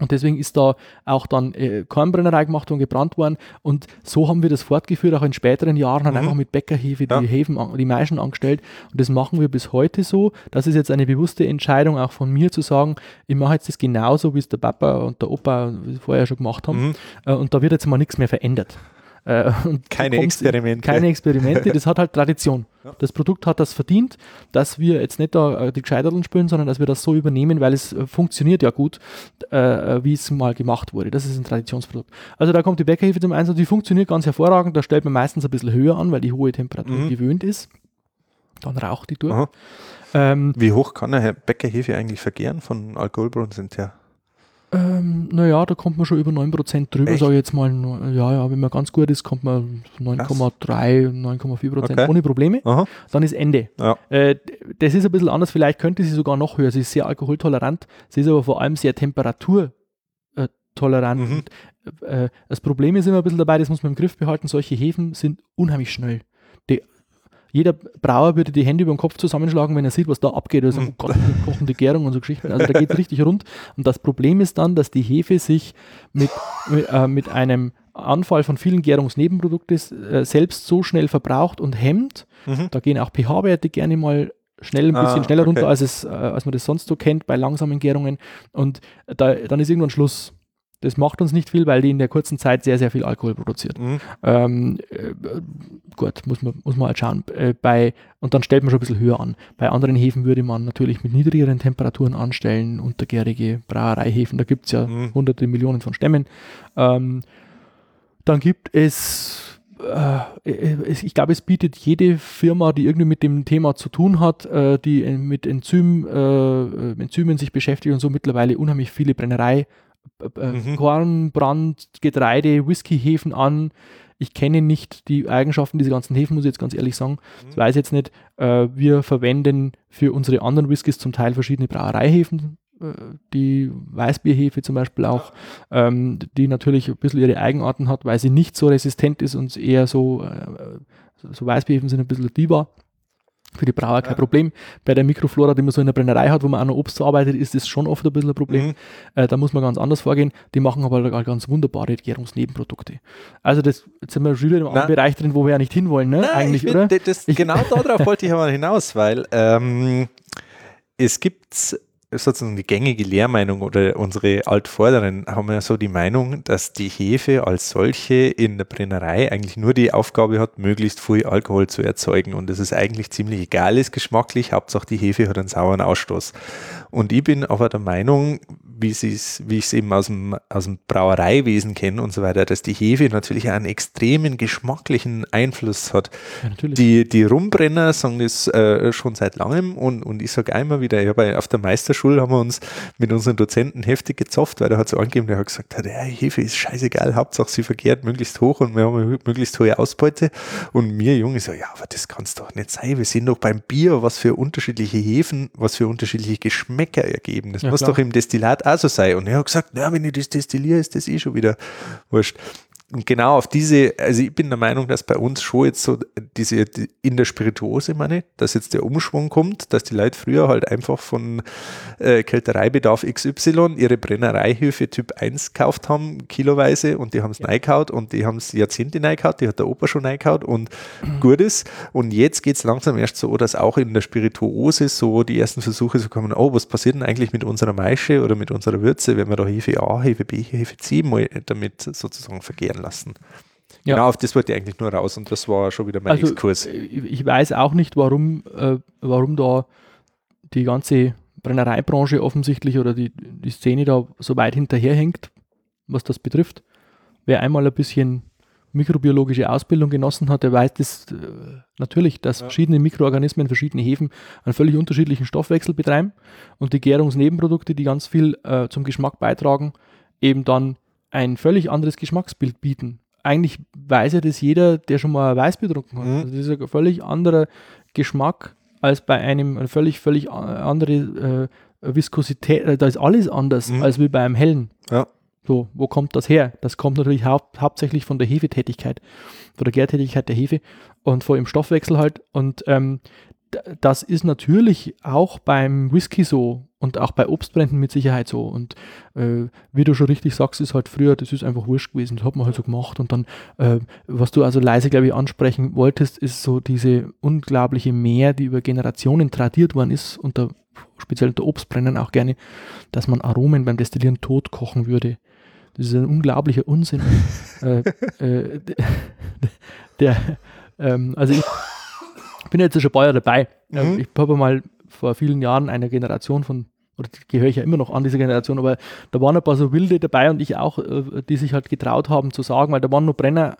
Und deswegen ist da auch dann äh, Kornbrennerei gemacht und gebrannt worden. Und so haben wir das fortgeführt, auch in späteren Jahren, halt Mhm. einfach mit Bäckerhefe die Ja. Hefen, an- die Maischen angestellt. Und das machen wir bis heute so. Das ist jetzt eine bewusste Entscheidung auch von mir zu sagen, ich mache jetzt das genauso, wie es der Papa und der Opa vorher schon gemacht haben. Mhm. Äh, und da wird jetzt mal nichts mehr verändert. Äh, *laughs* keine Experimente. Keine Experimente, das hat halt Tradition. Ja. Das Produkt hat das verdient, dass wir jetzt nicht da äh, die Gescheiterten spülen, sondern dass wir das so übernehmen, weil es äh, funktioniert ja gut, äh, wie es mal gemacht wurde. Das ist ein Traditionsprodukt. Also da kommt die Bäckerhefe zum Einsatz, die funktioniert ganz hervorragend, da stellt man meistens ein bisschen höher an, weil die hohe Temperatur mhm. gewöhnt ist. Dann raucht die durch. Ähm, wie hoch kann eine Bäckerhefe eigentlich vergehren von Alkoholprozent her? Ähm, naja, da kommt man schon über 9% drüber, sage ich jetzt mal. Ja, ja, wenn man ganz gut ist, kommt man 9,3, 9,4% okay. ohne Probleme. Aha. Dann ist Ende. Ja. Äh, das ist ein bisschen anders, vielleicht könnte sie sogar noch höher. Sie ist sehr alkoholtolerant, sie ist aber vor allem sehr temperaturtolerant. Mhm. Äh, das Problem ist immer ein bisschen dabei, das muss man im Griff behalten, solche Hefen sind unheimlich schnell. Die jeder Brauer würde die Hände über den Kopf zusammenschlagen, wenn er sieht, was da abgeht. Also, oh Gott, kochende Gärung und so Geschichten. Also da geht es richtig rund. Und das Problem ist dann, dass die Hefe sich mit, mit, äh, mit einem Anfall von vielen Gärungsnebenprodukten äh, selbst so schnell verbraucht und hemmt. Mhm. Da gehen auch pH-Werte gerne mal schnell ein bisschen ah, schneller okay. runter, als, es, äh, als man das sonst so kennt bei langsamen Gärungen. Und da, dann ist irgendwann Schluss. Das macht uns nicht viel, weil die in der kurzen Zeit sehr, sehr viel Alkohol produziert. Mhm. Ähm, äh, gut, muss man, muss man halt schauen. Äh, bei, und dann stellt man schon ein bisschen höher an. Bei anderen Hefen würde man natürlich mit niedrigeren Temperaturen anstellen, untergärige Brauereihefen. Da gibt es ja mhm. hunderte Millionen von Stämmen. Ähm, dann gibt es äh, ich glaube, es bietet jede Firma, die irgendwie mit dem Thema zu tun hat, äh, die mit Enzym, äh, Enzymen sich beschäftigt und so mittlerweile unheimlich viele Brennerei äh, mhm. Korn, Brand, Getreide, Whiskyhefen an. Ich kenne nicht die Eigenschaften dieser ganzen Hefen, muss ich jetzt ganz ehrlich sagen. Mhm. Das weiß ich jetzt nicht. Äh, wir verwenden für unsere anderen Whiskys zum Teil verschiedene Brauereihefen, äh, die Weißbierhefe zum Beispiel auch, ähm, die natürlich ein bisschen ihre Eigenarten hat, weil sie nicht so resistent ist und eher so, äh, so Weißbierhefen sind ein bisschen Diva für die Brauer kein ja. Problem. Bei der Mikroflora, die man so in der Brennerei hat, wo man auch noch Obst verarbeitet, ist das schon oft ein bisschen ein Problem. Mhm. Äh, da muss man ganz anders vorgehen. Die machen aber ganz wunderbare Gärungsnebenprodukte. Also das, jetzt sind wir schon im Bereich drin, wo wir ja nicht hinwollen, ne? Nein, Eigentlich, oder? Das, genau *laughs* darauf wollte ich aber hinaus, weil ähm, es gibt sozusagen die gängige Lehrmeinung oder unsere Altvorderen haben ja so die Meinung, dass die Hefe als solche in der Brennerei eigentlich nur die Aufgabe hat, möglichst viel Alkohol zu erzeugen und es ist eigentlich ziemlich egal ist geschmacklich, Hauptsache die Hefe hat einen sauren Ausstoß. Und ich bin aber der Meinung, wie, wie ich es eben aus dem, aus dem Brauereiwesen kenne und so weiter, dass die Hefe natürlich einen extremen geschmacklichen Einfluss hat. Ja, die, die Rumbrenner sagen das äh, schon seit langem und, und ich sage einmal wieder, ich habe auf der Meisterschule haben wir uns mit unseren Dozenten heftig gezofft, weil der hat so angegeben, der hat gesagt, ja, Hefe ist scheißegal, Hauptsache sie verkehrt möglichst hoch und wir haben möglichst hohe Ausbeute. Und mir Junge so, ja, aber das kann es doch nicht sein. Wir sehen doch beim Bier, was für unterschiedliche Hefen, was für unterschiedliche Geschmäcker ergeben. Das ja, muss klar. doch im Destillat auch so sein. Und er hat gesagt, na, wenn ich das destilliere, ist das eh schon wieder wurscht genau auf diese, also ich bin der Meinung, dass bei uns schon jetzt so diese, die, in der Spirituose, meine dass jetzt der Umschwung kommt, dass die Leute früher halt einfach von äh, Kältereibedarf XY ihre Brennereihöfe Typ 1 gekauft haben, kiloweise, und die haben es ja. neikaut und die haben es Jahrzehnte neikaut, die hat der Opa schon neikaut und mhm. gut ist. Und jetzt geht es langsam erst so, dass auch in der Spirituose so die ersten Versuche so kommen, oh, was passiert denn eigentlich mit unserer Maische oder mit unserer Würze, wenn wir da Hefe A, Hefe B, Hefe C mal damit sozusagen vergehren werden lassen. Ja. Genau, auf das wollte ich eigentlich nur raus und das war schon wieder mein also, Exkurs. Ich weiß auch nicht, warum, äh, warum da die ganze Brennereibranche offensichtlich oder die, die Szene da so weit hinterherhängt, was das betrifft. Wer einmal ein bisschen mikrobiologische Ausbildung genossen hat, der weiß das äh, natürlich, dass ja. verschiedene Mikroorganismen, verschiedene Hefen einen völlig unterschiedlichen Stoffwechsel betreiben und die Gärungsnebenprodukte, die ganz viel äh, zum Geschmack beitragen, eben dann ein völlig anderes Geschmacksbild bieten. Eigentlich weiß ja das jeder, der schon mal Weißbier getrunken hat. Mhm. Also das ist ein völlig anderer Geschmack als bei einem eine völlig, völlig andere äh, Viskosität. Äh, da ist alles anders mhm. als wie bei einem hellen. Ja. So, wo kommt das her? Das kommt natürlich hau hauptsächlich von der Hefetätigkeit, von der Gärtätigkeit der Hefe und vor dem Stoffwechsel halt. Und ähm, das ist natürlich auch beim Whisky so und auch bei Obstbränden mit Sicherheit so. Und äh, wie du schon richtig sagst, ist halt früher, das ist einfach wurscht gewesen, das hat man halt so gemacht. Und dann, äh, was du also leise, glaube ich, ansprechen wolltest, ist so diese unglaubliche Mehr, die über Generationen tradiert worden ist, unter, speziell unter Obstbrennen auch gerne, dass man Aromen beim Destillieren tot kochen würde. Das ist ein unglaublicher Unsinn. *laughs* äh, äh, *laughs* der, ähm, also ich bin jetzt schon Jahre dabei. Ähm, Mhm. Ich habe mal vor vielen Jahren einer Generation von, oder gehöre ich ja immer noch an dieser Generation, aber da waren ein paar so Wilde dabei und ich auch, äh, die sich halt getraut haben zu sagen, weil da waren nur Brenner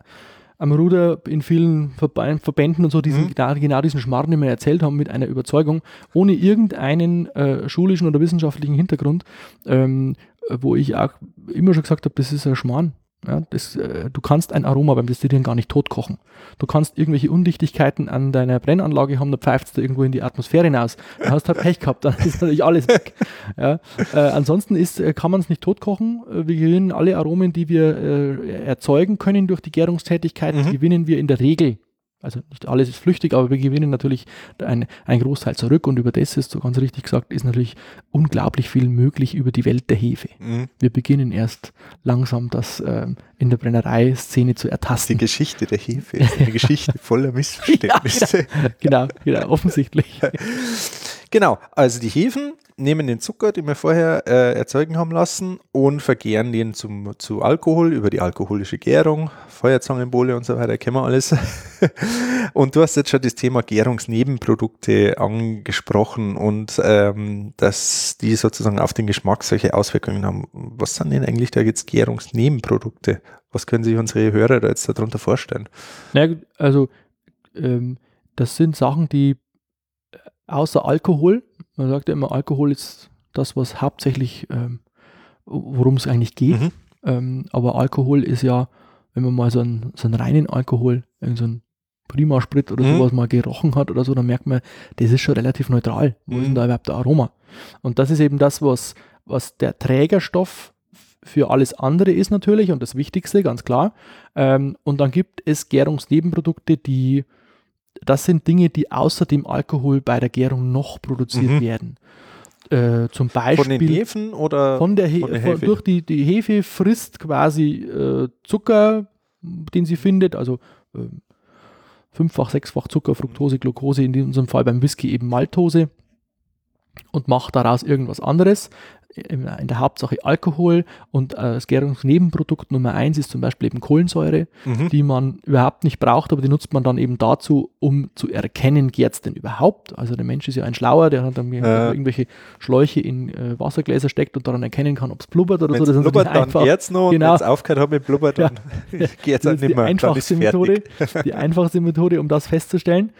am Ruder in vielen Verbe Verbänden und so, die Mhm. genau, genau diesen Schmarrn immer erzählt haben mit einer Überzeugung, ohne irgendeinen äh, schulischen oder wissenschaftlichen Hintergrund, ähm, wo ich auch immer schon gesagt habe, das ist ein Schmarrn. Ja, das, äh, du kannst ein Aroma beim Destillieren gar nicht totkochen. Du kannst irgendwelche Undichtigkeiten an deiner Brennanlage haben, dann pfeift es da irgendwo in die Atmosphäre hinaus. Dann hast du halt Pech gehabt, dann *laughs* ist natürlich alles weg. Ja, äh, ansonsten ist, äh, kann man es nicht totkochen. Äh, Wir gewinnen alle Aromen, die wir äh, erzeugen können durch die Gärungstätigkeit, Mhm. gewinnen wir in der Regel. Also nicht alles ist flüchtig, aber wir gewinnen natürlich ein, ein Großteil zurück und über das ist, so ganz richtig gesagt, ist natürlich unglaublich viel möglich über die Welt der Hefe. Mhm. Wir beginnen erst langsam das ähm, in der Brennerei-Szene zu Die ertasten. Geschichte der Hefe ist eine Geschichte *laughs* voller Missverständnisse. genau, genau, offensichtlich. *laughs* Genau, also die Hefen nehmen den Zucker, den wir vorher äh, erzeugen haben lassen und vergären den zum, zu Alkohol über die alkoholische Gärung, Feuerzangenbowle und so weiter, kennen wir alles. *laughs* und du hast jetzt schon das Thema Gärungsnebenprodukte angesprochen und ähm, dass die sozusagen auf den Geschmack solche Auswirkungen haben. Was sind denn eigentlich da jetzt Gärungsnebenprodukte? Was können sich unsere Hörer da jetzt darunter vorstellen? Na gut, also ähm, das sind Sachen, die außer Alkohol, man sagt ja immer, Alkohol ist das, was hauptsächlich, ähm, worum es eigentlich geht. Mhm. Ähm, aber Alkohol ist ja, wenn man mal so einen, so einen reinen Alkohol, so einen Prima-Sprit oder Mhm. sowas mal gerochen hat oder so, dann merkt man, das ist schon relativ neutral. Wo ist Mhm. denn da überhaupt der Aroma? Und das ist eben das, was, was der Trägerstoff für alles andere ist natürlich und das Wichtigste, ganz klar. Ähm, und dann gibt es Gärungsnebenprodukte, die, das sind Dinge, die außer dem Alkohol bei der Gärung noch produziert Mhm. werden. Äh, zum Beispiel Von den Hefen oder von der, He von der von, Hefe? durch die, die Hefe frisst quasi äh, Zucker, den sie findet, also ähm, fünffach, sechsfach Zucker, Fructose, Glucose, in unserem Fall beim Whisky eben Maltose und macht daraus irgendwas anderes. In der Hauptsache Alkohol und äh, das Gärungsnebenprodukt Nummer eins ist zum Beispiel eben Kohlensäure, Mhm. die man überhaupt nicht braucht, aber die nutzt man dann eben dazu, um zu erkennen, geht es denn überhaupt? Also der Mensch ist ja ein Schlauer, der hat dann Ja. irgendwelche Schläuche in äh, Wassergläser steckt und daran erkennen kann, ob es blubbert oder Wenn so. Das ist blubbert, dann einfach- geht's noch. Genau. Und wenn es aufgehört hat mit blubbert, dann *laughs* geht's das auch ist nicht die mehr. Dann ist einfachste Methode, die einfachste Methode, um das festzustellen.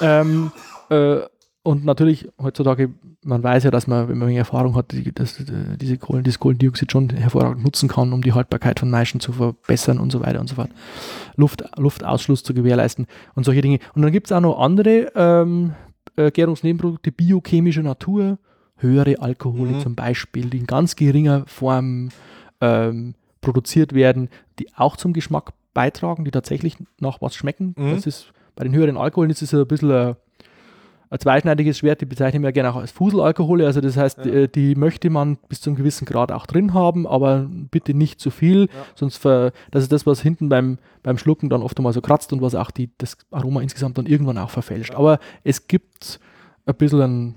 Ähm, äh, und natürlich heutzutage, man weiß ja, dass man, wenn man Erfahrung hat, die, dass, äh, diese Kohlen, dieses Kohlendioxid schon hervorragend nutzen kann, um die Haltbarkeit von Maischen zu verbessern und so weiter und so fort. Luft, Luftausschluss zu gewährleisten und solche Dinge. Und dann gibt es auch noch andere ähm, äh, Gärungsnebenprodukte biochemischer Natur, höhere Alkohole Mhm. zum Beispiel, die in ganz geringer Form ähm, produziert werden, die auch zum Geschmack beitragen, die tatsächlich nach was schmecken. Mhm. Das ist bei den höheren Alkoholen ist es ein bisschen ein, zweischneidiges Schwert, die bezeichnen wir gerne auch als Fuselalkohole. Also das heißt, Ja. äh, die möchte man bis zu einem gewissen Grad auch drin haben, aber bitte nicht zu viel, sonst ver, das ist das, was hinten beim, beim Schlucken dann oft einmal so kratzt und was auch die, das Aroma insgesamt dann irgendwann auch verfälscht. Aber es gibt ein bisschen ein,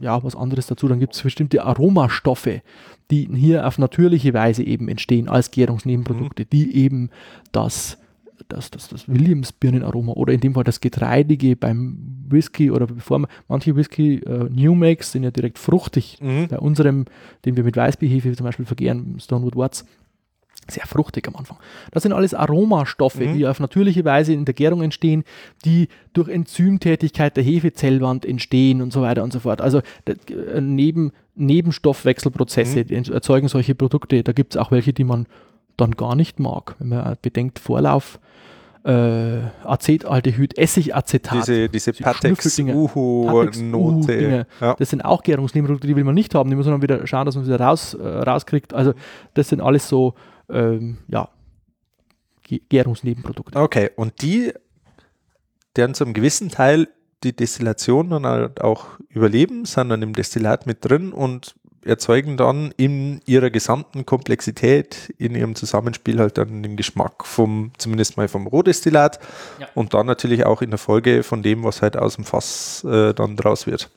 ja, was anderes dazu. Dann gibt es bestimmte Aromastoffe, die hier auf natürliche Weise eben entstehen als Gärungsnebenprodukte, die eben das, das, das, das Williams-Birnenaroma oder in dem Fall das Getreidige beim Whisky oder bevor man, manche Whisky äh, New Makes sind ja direkt fruchtig. Mhm. Bei unserem, den wir mit Weißbierhefe zum Beispiel vergären, Stonewood Watts, sehr fruchtig am Anfang. Das sind alles Aromastoffe, Mhm. die auf natürliche Weise in der Gärung entstehen, die durch Enzymtätigkeit der Hefezellwand entstehen und so weiter und so fort. Also äh, neben, Nebenstoffwechselprozesse ent- erzeugen solche Produkte. Da gibt es auch welche, die man dann gar nicht mag. Wenn man bedenkt, Vorlauf, äh, Acetaldehyd, Essigacetat. Diese, diese Die Patex. Ja. Das sind auch Gärungsnebenprodukte, die will man nicht haben. Die muss man dann wieder schauen, dass man sie wieder raus, äh, rauskriegt. Also das sind alles so, ähm, ja, Gärungsnebenprodukte. Okay, und die, deren zum gewissen Teil die Destillation dann halt auch überleben, sind dann im Destillat mit drin und erzeugen dann in ihrer gesamten Komplexität, in ihrem Zusammenspiel halt dann den Geschmack vom, zumindest mal vom Rohdestillat Ja. und dann natürlich auch in der Folge von dem, was halt aus dem Fass äh, dann draus wird.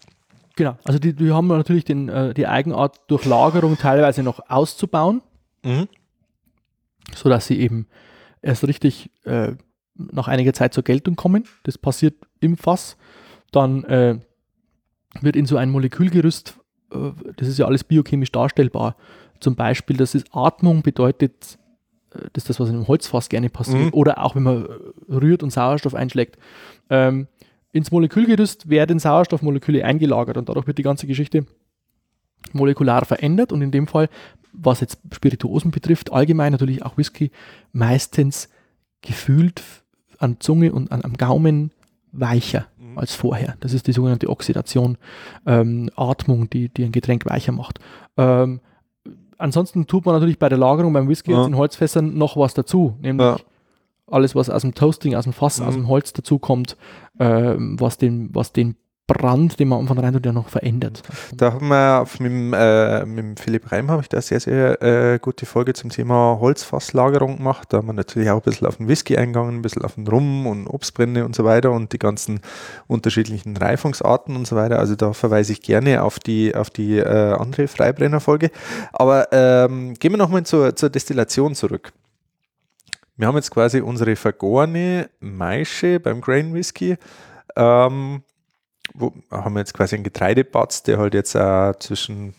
Genau. Also die, die haben natürlich den, äh, die Eigenart, durch Lagerung teilweise noch auszubauen. Mhm. sodass sie eben erst richtig äh, nach einiger Zeit zur Geltung kommen. Das passiert im Fass. Dann äh, wird in so ein Molekülgerüst, das ist ja alles biochemisch darstellbar. Zum Beispiel, dass es Atmung bedeutet, äh, das ist das, was in einem Holzfass gerne passiert. Mhm. Oder auch wenn man äh, rührt und Sauerstoff einschlägt. Ähm, ins Molekülgerüst werden Sauerstoffmoleküle eingelagert und dadurch wird die ganze Geschichte molekular verändert und in dem Fall, was jetzt Spirituosen betrifft, allgemein natürlich auch Whisky, meistens gefühlt an Zunge und an, am Gaumen weicher Mhm. als vorher. Das ist die sogenannte Oxidation, ähm, Atmung, die, die ein Getränk weicher macht. Ähm, ansonsten tut man natürlich bei der Lagerung beim Whisky Ja. in Holzfässern noch was dazu, nämlich Ja. alles, was aus dem Toasting, aus dem Fass, Mhm. aus dem Holz dazukommt, ähm, was, den, was den Brand, den man am Anfang rein tut, ja noch verändert. Da haben wir mit, äh, mit Philipp Reim habe ich da sehr, sehr äh, gute Folge zum Thema Holzfasslagerung gemacht. Da haben wir natürlich auch ein bisschen auf den Whisky eingegangen, ein bisschen auf den Rum und Obstbrände und so weiter und die ganzen unterschiedlichen Reifungsarten und so weiter. Also da verweise ich gerne auf die, auf die äh, andere Freibrenner-Folge. Aber ähm, gehen wir nochmal zur, zur Destillation zurück. Wir haben jetzt quasi unsere vergorene Maische beim Grain Whisky. Ähm, wo haben wir jetzt quasi einen Getreidebatz, der halt jetzt auch zwischen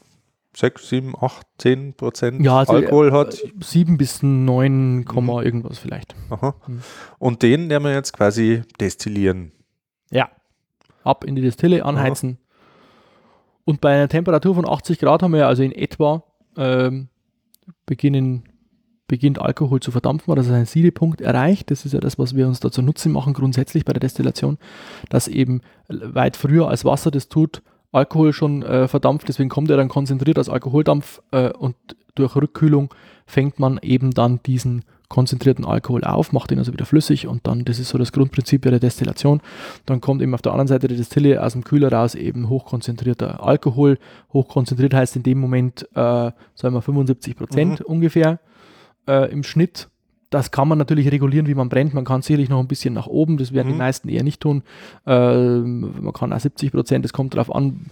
6, 7, 8, 10 Prozent Ja, also, Alkohol hat. 7 bis 9, Komma Mhm. irgendwas vielleicht. Aha. Mhm. Und den werden wir jetzt quasi destillieren. Ja. Ab in die Destille anheizen. Und bei einer Temperatur von 80 Grad haben wir also in etwa ähm, beginnen, beginnt Alkohol zu verdampfen, oder ist ein Siedepunkt erreicht. Das ist ja das, was wir uns da zunutze machen, grundsätzlich bei der Destillation, dass eben weit früher als Wasser das tut, Alkohol schon äh, verdampft, deswegen kommt er dann konzentriert als Alkoholdampf äh, und durch Rückkühlung fängt man eben dann diesen konzentrierten Alkohol auf, macht ihn also wieder flüssig und dann, das ist so das Grundprinzip der Destillation. Dann kommt eben auf der anderen Seite der Destille aus dem Kühler raus eben hochkonzentrierter Alkohol. Hochkonzentriert heißt in dem Moment, äh, sagen wir 75 Prozent Mhm. ungefähr äh, im Schnitt. Das kann man natürlich regulieren, wie man brennt. Man kann sicherlich noch ein bisschen nach oben, das werden Mhm. die meisten eher nicht tun. Ähm, man kann auch 70 Prozent, es kommt darauf an,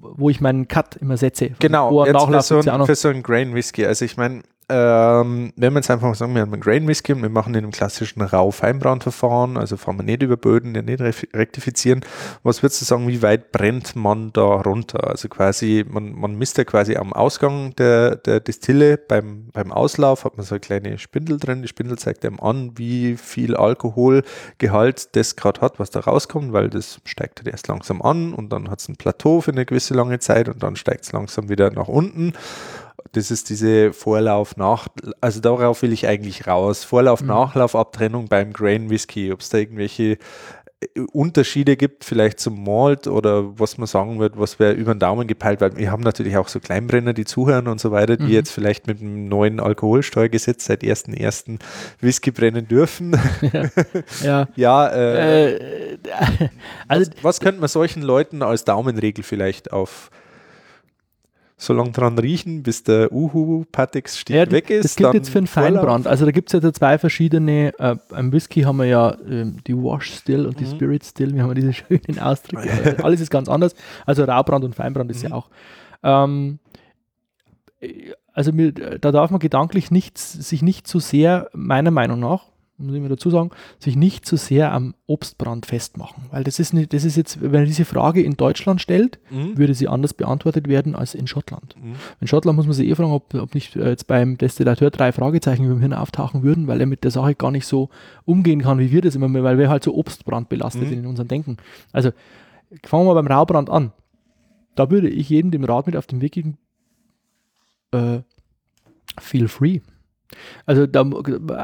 wo ich meinen Cut immer setze. Genau, jetzt für so, ein, für so einen Grain Whisky. Also ich meine, ähm, wenn wir jetzt einfach sagen, wir haben einen Grain Whisky und wir machen den im klassischen Rau-Feinbrandverfahren, also fahren wir nicht über Böden, den nicht rektifizieren. Was würdest du sagen, wie weit brennt man da runter? Also quasi, man, man misst ja quasi am Ausgang der, der Distille, beim, beim Auslauf hat man so eine kleine Spindel drin. Die Spindel zeigt einem an, wie viel Alkoholgehalt das gerade hat, was da rauskommt, weil das steigt halt erst langsam an und dann hat es ein Plateau für eine gewisse lange Zeit und dann steigt es langsam wieder nach unten. Das ist diese Vorlauf nach, also darauf will ich eigentlich raus. Vorlauf, Mhm. Nachlauf, Abtrennung beim Grain Whisky. Ob es da irgendwelche äh, Unterschiede gibt, vielleicht zum Malt oder was man sagen wird, was wäre über den Daumen gepeilt, weil wir haben natürlich auch so Kleinbrenner, die zuhören und so weiter, die Mhm. jetzt vielleicht mit dem neuen Alkoholsteuergesetz seit 1.1. Whisky brennen dürfen. ja. *laughs* ja, äh, Äh, also was, was könnte man solchen Leuten als Daumenregel vielleicht auf so lange dran riechen, bis der Uhu-Patex-Stick Ja, weg ist? das gilt jetzt für einen? Feinbrand. Also da gibt es ja da zwei verschiedene, äh, beim Whisky haben wir ja ähm, die Wash Still und die Mhm. Spirit Still, wir haben ja diese schönen Ausdrücke. Äh, Alles ist ganz anders. Also Raubrand und Feinbrand ist Mhm. ja auch. Ähm, äh, also mir, da darf man gedanklich nicht, sich nicht zu sehr, meiner Meinung nach, muss ich mir dazu sagen, sich nicht zu sehr am Obstbrand festmachen. Weil das ist, nicht, das ist jetzt, wenn er diese Frage in Deutschland stellt, Mhm. würde sie anders beantwortet werden als in Schottland. Mhm. In Schottland muss man sich eh fragen, ob, ob nicht äh, jetzt beim Destillateur drei Fragezeichen über dem Hirn auftauchen würden, weil er mit der Sache gar nicht so umgehen kann, wie wir das immer, weil wir halt so Obstbrand belastet Mhm. sind in unserem Denken. Also fangen wir beim Raubrand an. Da würde ich jedem den Rat mit auf den Weg geben, äh, feel free. Also da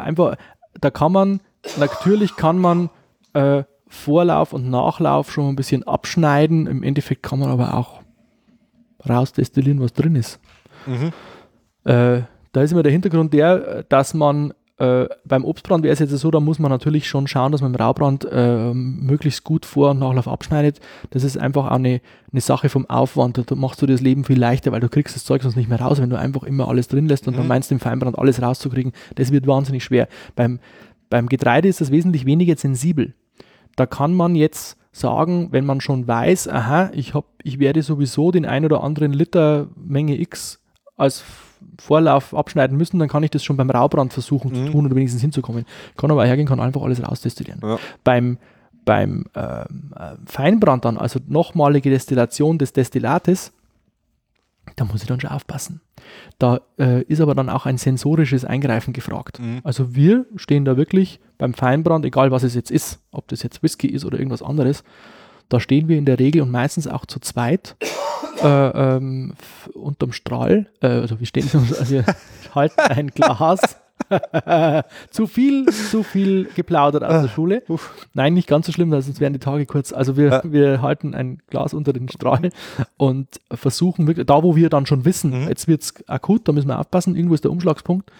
einfach, da kann man, natürlich kann man äh, Vorlauf und Nachlauf schon ein bisschen abschneiden. Im Endeffekt kann man aber auch rausdestillieren, was drin ist. Mhm. Äh, da ist immer der Hintergrund der, dass man äh, beim Obstbrand wäre es jetzt so, da muss man natürlich schon schauen, dass man im Raubrand äh, möglichst gut Vor- und Nachlauf abschneidet. Das ist einfach auch eine, eine Sache vom Aufwand. Da machst du das Leben viel leichter, weil du kriegst das Zeug sonst nicht mehr raus, wenn du einfach immer alles drin lässt und Mhm. dann meinst, im Feinbrand alles rauszukriegen. Das wird wahnsinnig schwer. Beim, beim Getreide ist das wesentlich weniger sensibel. Da kann man jetzt sagen, wenn man schon weiß, aha, ich, hab, ich werde sowieso den ein oder anderen Liter Menge X als Vorlauf abschneiden müssen, dann kann ich das schon beim Raubrand versuchen Mhm. zu tun oder wenigstens hinzukommen. Kann aber hergehen, kann einfach alles rausdestillieren. Ja. Beim, beim ähm, äh, Feinbrand dann, also nochmalige Destillation des Destillates, da muss ich dann schon aufpassen. Da äh, ist aber dann auch ein sensorisches Eingreifen gefragt. Mhm. Also wir stehen da wirklich beim Feinbrand, egal was es jetzt ist, ob das jetzt Whisky ist oder irgendwas anderes, da stehen wir in der Regel und meistens auch zu zweit äh, ähm, unterm Strahl. Äh, also wir stehen, *laughs* also wir halten ein Glas. *laughs* zu viel, zu viel geplaudert aus der Schule. Nein, nicht ganz so schlimm, weil sonst wären die Tage kurz. Also wir, Ja. wir halten ein Glas unter den Strahl und versuchen wirklich, da wo wir dann schon wissen, Mhm. jetzt wird es akut, da müssen wir aufpassen, irgendwo ist der Umschlagspunkt.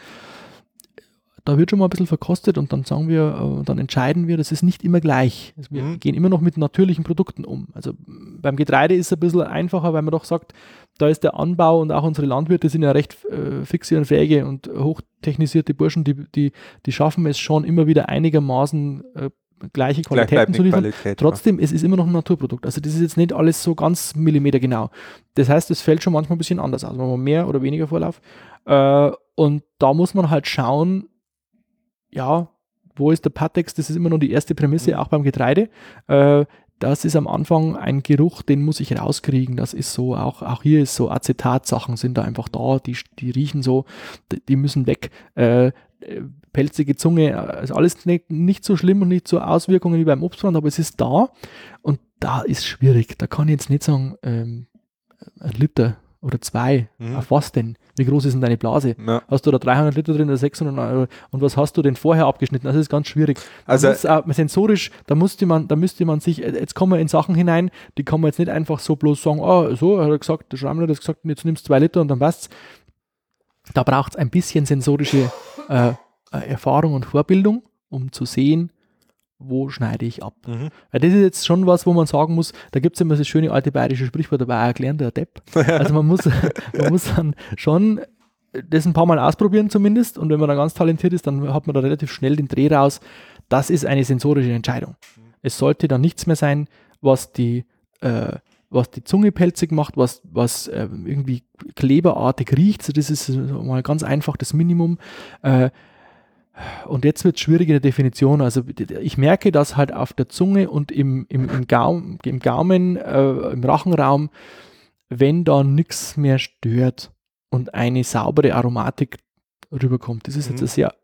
Da wird schon mal ein bisschen verkostet und dann sagen wir, äh, dann entscheiden wir, das ist nicht immer gleich. Also wir Mhm. gehen immer noch mit natürlichen Produkten um. Also m, beim Getreide ist es ein bisschen einfacher, weil man doch sagt, da ist der Anbau und auch unsere Landwirte sind ja recht äh, fixe und fähige und hochtechnisierte Burschen, die, die, die schaffen es schon immer wieder einigermaßen äh, gleiche Qualitäten zu liefern. Qualität. Trotzdem, es ist immer noch ein Naturprodukt. Also das ist jetzt nicht alles so ganz millimetergenau. Das heißt, es fällt schon manchmal ein bisschen anders aus, wenn man mehr oder weniger Vorlauf. Äh, und da muss man halt schauen, ja, wo ist der Patex? Das ist immer noch die erste Prämisse, Mhm. auch beim Getreide. Äh, das ist am Anfang ein Geruch, den muss ich rauskriegen. Das ist so, auch, auch hier ist so Acetatsachen sind da einfach da, die, die riechen so, die, die müssen weg. Äh, äh, pelzige Zunge, äh, ist alles nicht, nicht so schlimm und nicht so Auswirkungen wie beim Obstbrand, aber es ist da und da ist schwierig. Da kann ich jetzt nicht sagen, ähm, ein Liter oder zwei, Mhm. auf was denn? Wie groß ist denn deine Blase? Ja. Hast du da 300 Liter drin oder 600 Euro? Und was hast du denn vorher abgeschnitten? Das ist ganz schwierig. Also- das ist auch sensorisch, da musste man, da müsste man sich, äh, jetzt kommen wir in Sachen hinein, die kann man jetzt nicht einfach so bloß sagen, oh, so, hat er gesagt, der Schrammler hat gesagt, jetzt nimmst du zwei Liter und dann passt's. Da braucht es ein bisschen sensorische äh, äh, Erfahrung und Vorbildung, um zu sehen, wo schneide ich ab. Mhm. Weil das ist jetzt schon was, wo man sagen muss, da gibt es immer das schöne alte bayerische Sprichwort, da war ein gelernter Depp. *laughs* Also man muss, man muss dann schon das ein paar Mal ausprobieren zumindest und wenn man dann ganz talentiert ist, dann hat man da relativ schnell den Dreh raus. Das ist eine sensorische Entscheidung. Es sollte dann nichts mehr sein, was die, äh, was die Zunge pelzig macht, was, was äh, irgendwie kleberartig riecht. So, das ist mal ganz einfach das Minimum. Äh, und jetzt wird es schwierig in der Definition. Also ich merke, dass halt auf der Zunge und im, im, im, Gaum, im Gaumen, äh, im Rachenraum, wenn da nichts mehr stört und eine saubere Aromatik rüberkommt. Das ist jetzt Mhm. ein sehr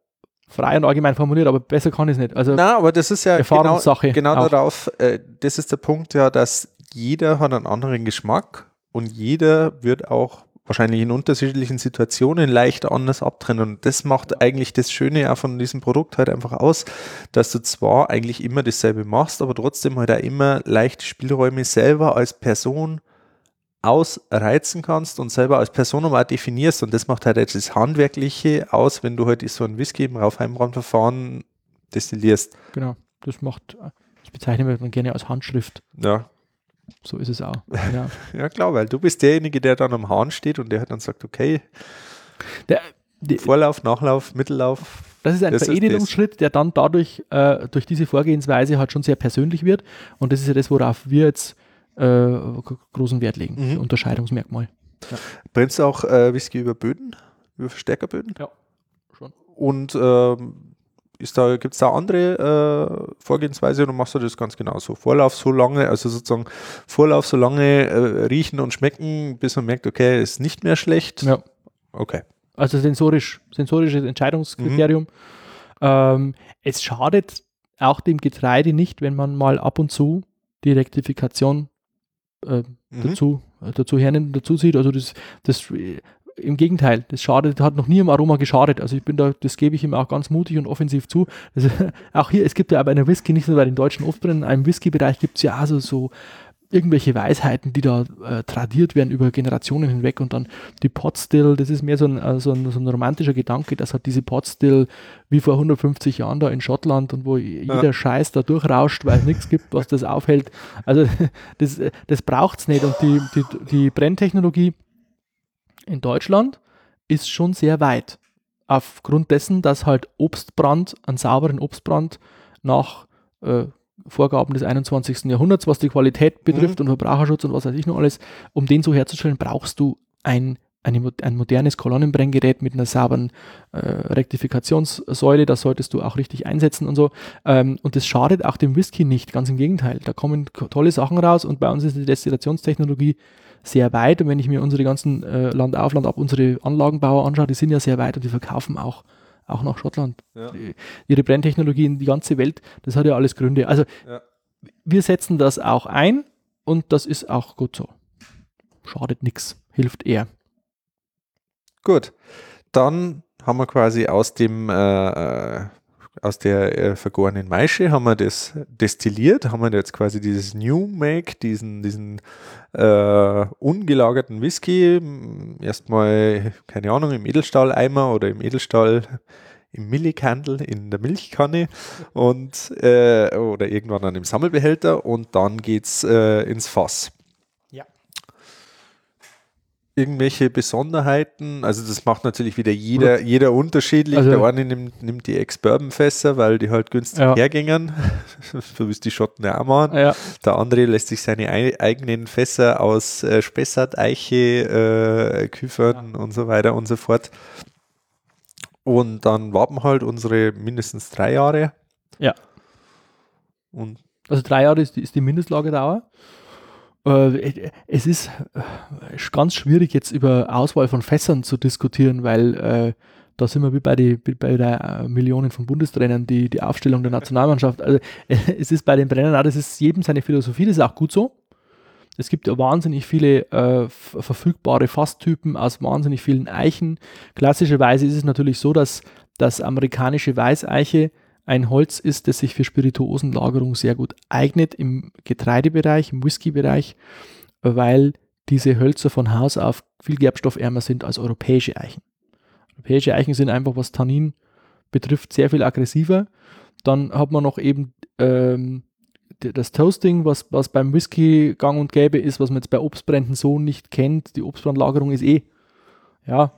frei und allgemein formuliert, aber besser kann ich es nicht. Also Na, aber das ist ja genau, Erfahrungssache genau auch. darauf, äh, das ist der Punkt ja, dass jeder hat einen anderen Geschmack und jeder wird auch wahrscheinlich in unterschiedlichen Situationen leicht anders abtrennen. Und das macht eigentlich das Schöne auch von diesem Produkt halt einfach aus, dass du zwar eigentlich immer dasselbe machst, aber trotzdem halt auch immer leichte Spielräume selber als Person ausreizen kannst und selber als Person auch definierst. Und das macht halt jetzt das Handwerkliche aus, wenn du halt so ein Whisky im Raufheimbrandverfahren destillierst. genau, das macht, das bezeichnen wir gerne als Handschrift. Ja, So ist es auch. *laughs* Genau. ja klar, weil du bist derjenige, der dann am Hahn steht und der halt dann sagt, okay, Der, die, Vorlauf, Nachlauf, Mittellauf. Das ist ein Das ist Veredelungsschritt, der dann dadurch, äh, durch diese Vorgehensweise halt schon sehr persönlich wird. Und das ist ja das, worauf wir jetzt äh, gro- großen Wert legen. Mhm. Unterscheidungsmerkmal. Brennst du auch äh, Whisky über Böden, über Verstärkerböden? Ja, schon. Und ähm, ist da, gibt es da andere äh, Vorgehensweise oder machst du das ganz genauso? Vorlauf so lange, also sozusagen Vorlauf so lange äh, riechen und schmecken, bis man merkt, okay, ist nicht mehr schlecht. Ja. Okay. Also sensorisch, sensorisches Entscheidungskriterium. Ähm, es schadet auch dem Getreide nicht, wenn man mal ab und zu die Rektifikation äh, Mhm. dazu, äh, dazu hernimmt und dazu sieht. Also das, das im Gegenteil, das schadet, hat noch nie im Aroma geschadet. Also ich bin da, das gebe ich ihm auch ganz mutig und offensiv zu. Also *laughs* auch hier, es gibt ja bei einer Whisky, nicht nur bei den deutschen Oftbrennen, im Whisky-Bereich gibt es ja also so irgendwelche Weisheiten, die da äh, tradiert werden über Generationen hinweg und dann die Potstill, das ist mehr so ein, äh, so ein, so ein romantischer Gedanke, dass halt diese Potstill wie vor 150 Jahren da in Schottland und wo jeder Ja. Scheiß da durchrauscht, weil es nichts gibt, was das aufhält. Also *laughs* das, das braucht es nicht und die, die, die Brenntechnologie in Deutschland ist schon sehr weit. Aufgrund dessen, dass halt Obstbrand, einen sauberen Obstbrand nach äh, Vorgaben des 21. Jahrhunderts, was die Qualität betrifft und Verbraucherschutz und was weiß ich noch alles, um den so herzustellen, brauchst du ein, eine, ein modernes Kolonnenbrenngerät mit einer sauberen äh, Rektifikationssäule, das solltest du auch richtig einsetzen und so. Ähm, und das schadet auch dem Whisky nicht, ganz im Gegenteil. Da kommen tolle Sachen raus und bei uns ist die Destillationstechnologie sehr weit. Und wenn ich mir unsere ganzen äh, Land auf, Land ab, unsere Anlagenbauer anschaue, die sind ja sehr weit und die verkaufen auch, auch nach Schottland. Ja. Ihre Brenntechnologie in die ganze Welt, das hat ja alles Gründe. Also ja. wir setzen das auch ein und das ist auch gut so. Schadet nichts, hilft eher. Gut, dann haben wir quasi aus dem äh, äh, aus der äh, vergorenen Maische haben wir das destilliert, haben wir jetzt quasi dieses New Make, diesen, diesen äh, ungelagerten Whisky, erstmal, keine Ahnung, im Edelstahleimer oder im Edelstahl im Millikandel in der Milchkanne und äh, oder irgendwann dann im Sammelbehälter und dann geht's äh, ins Fass irgendwelche Besonderheiten? Also das macht natürlich wieder jeder, jeder unterschiedlich. Also, der eine nimmt, nimmt die Ex-Bourbon-Fässer, weil die halt günstig ja. hergängen, *laughs* so wie es die Schotten ja auch machen. Ja. Der andere lässt sich seine eigenen Fässer aus äh, Spessart, Eiche, äh, Küfern ja. und so weiter und so fort. Und dann warten halt unsere mindestens drei Jahre. Ja. Und also drei Jahre ist die, ist die Mindestlagerdauer. Äh, es ist äh, ganz schwierig jetzt über Auswahl von Fässern zu diskutieren, weil äh, da sind wir wie bei, die, wie bei der äh, Millionen von Bundestrainern, die, die Aufstellung der Nationalmannschaft. Also *laughs* es ist bei den Brennern auch, das ist jedem seine Philosophie, das ist auch gut so. Es gibt wahnsinnig viele äh, verfügbare Fasstypen aus wahnsinnig vielen Eichen. Klassischerweise ist es natürlich so, dass das amerikanische Weißeiche ein Holz ist, das sich für Spirituosenlagerung sehr gut eignet im Getreidebereich, im Whiskybereich, weil diese Hölzer von Haus auf viel gerbstoffärmer sind als europäische Eichen. Europäische Eichen sind einfach, was Tannin betrifft, sehr viel aggressiver. Dann hat man noch eben ähm, das Toasting, was, was beim Whisky gang und gäbe ist, was man jetzt bei Obstbränden so nicht kennt. Die Obstbrandlagerung ist eh ja,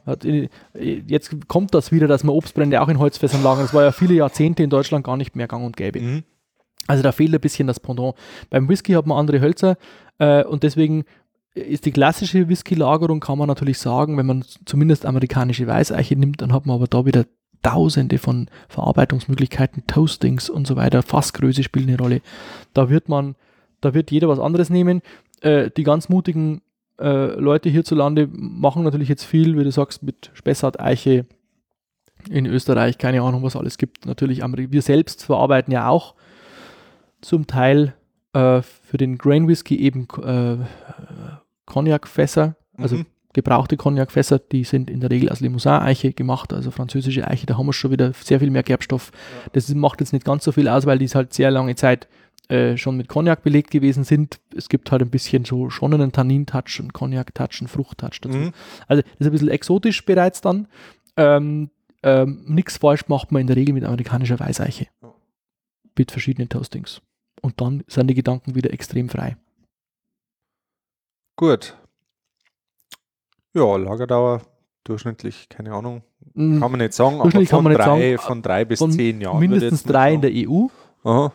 jetzt kommt das wieder, dass man Obstbrände auch in Holzfässern lagern. Das war ja viele Jahrzehnte in Deutschland gar nicht mehr gang und gäbe. Mhm. Also da fehlt ein bisschen das Pendant. Beim Whisky hat man andere Hölzer äh, und deswegen ist die klassische Whisky-Lagerung, kann man natürlich sagen, wenn man zumindest amerikanische Weißeiche nimmt, dann hat man aber da wieder tausende von Verarbeitungsmöglichkeiten, Toastings und so weiter. Fassgröße spielt eine Rolle. Da wird man, da wird jeder was anderes nehmen. Äh, die ganz mutigen äh, Leute hierzulande machen natürlich jetzt viel, wie du sagst, mit Spessart, Eiche in Österreich, keine Ahnung, was alles gibt. Natürlich, wir selbst verarbeiten ja auch zum Teil äh, für den Grain Whisky eben äh, Cognac-Fässer, also mhm. gebrauchte Cognac-Fässer, die sind in der Regel aus Limousin-Eiche gemacht, also französische Eiche, da haben wir schon wieder sehr viel mehr Gerbstoff. Ja. Das macht jetzt nicht ganz so viel aus, weil die ist halt sehr lange Zeit äh, schon mit Cognac belegt gewesen sind. Es gibt halt ein bisschen so schon einen Tannin-Touch, einen Cognac-Touch, einen Frucht-Touch dazu. Mhm. Also das ist ein bisschen exotisch bereits dann. Ähm, ähm, Nichts falsch macht man in der Regel mit amerikanischer Weißeiche. Mit verschiedenen Toastings. Und dann sind die Gedanken wieder extrem frei. Gut. Ja, Lagerdauer durchschnittlich, keine Ahnung, mhm. kann man nicht sagen, aber von, drei, sagen, von drei bis zehn Jahren. Mindestens drei in der EU. Aha.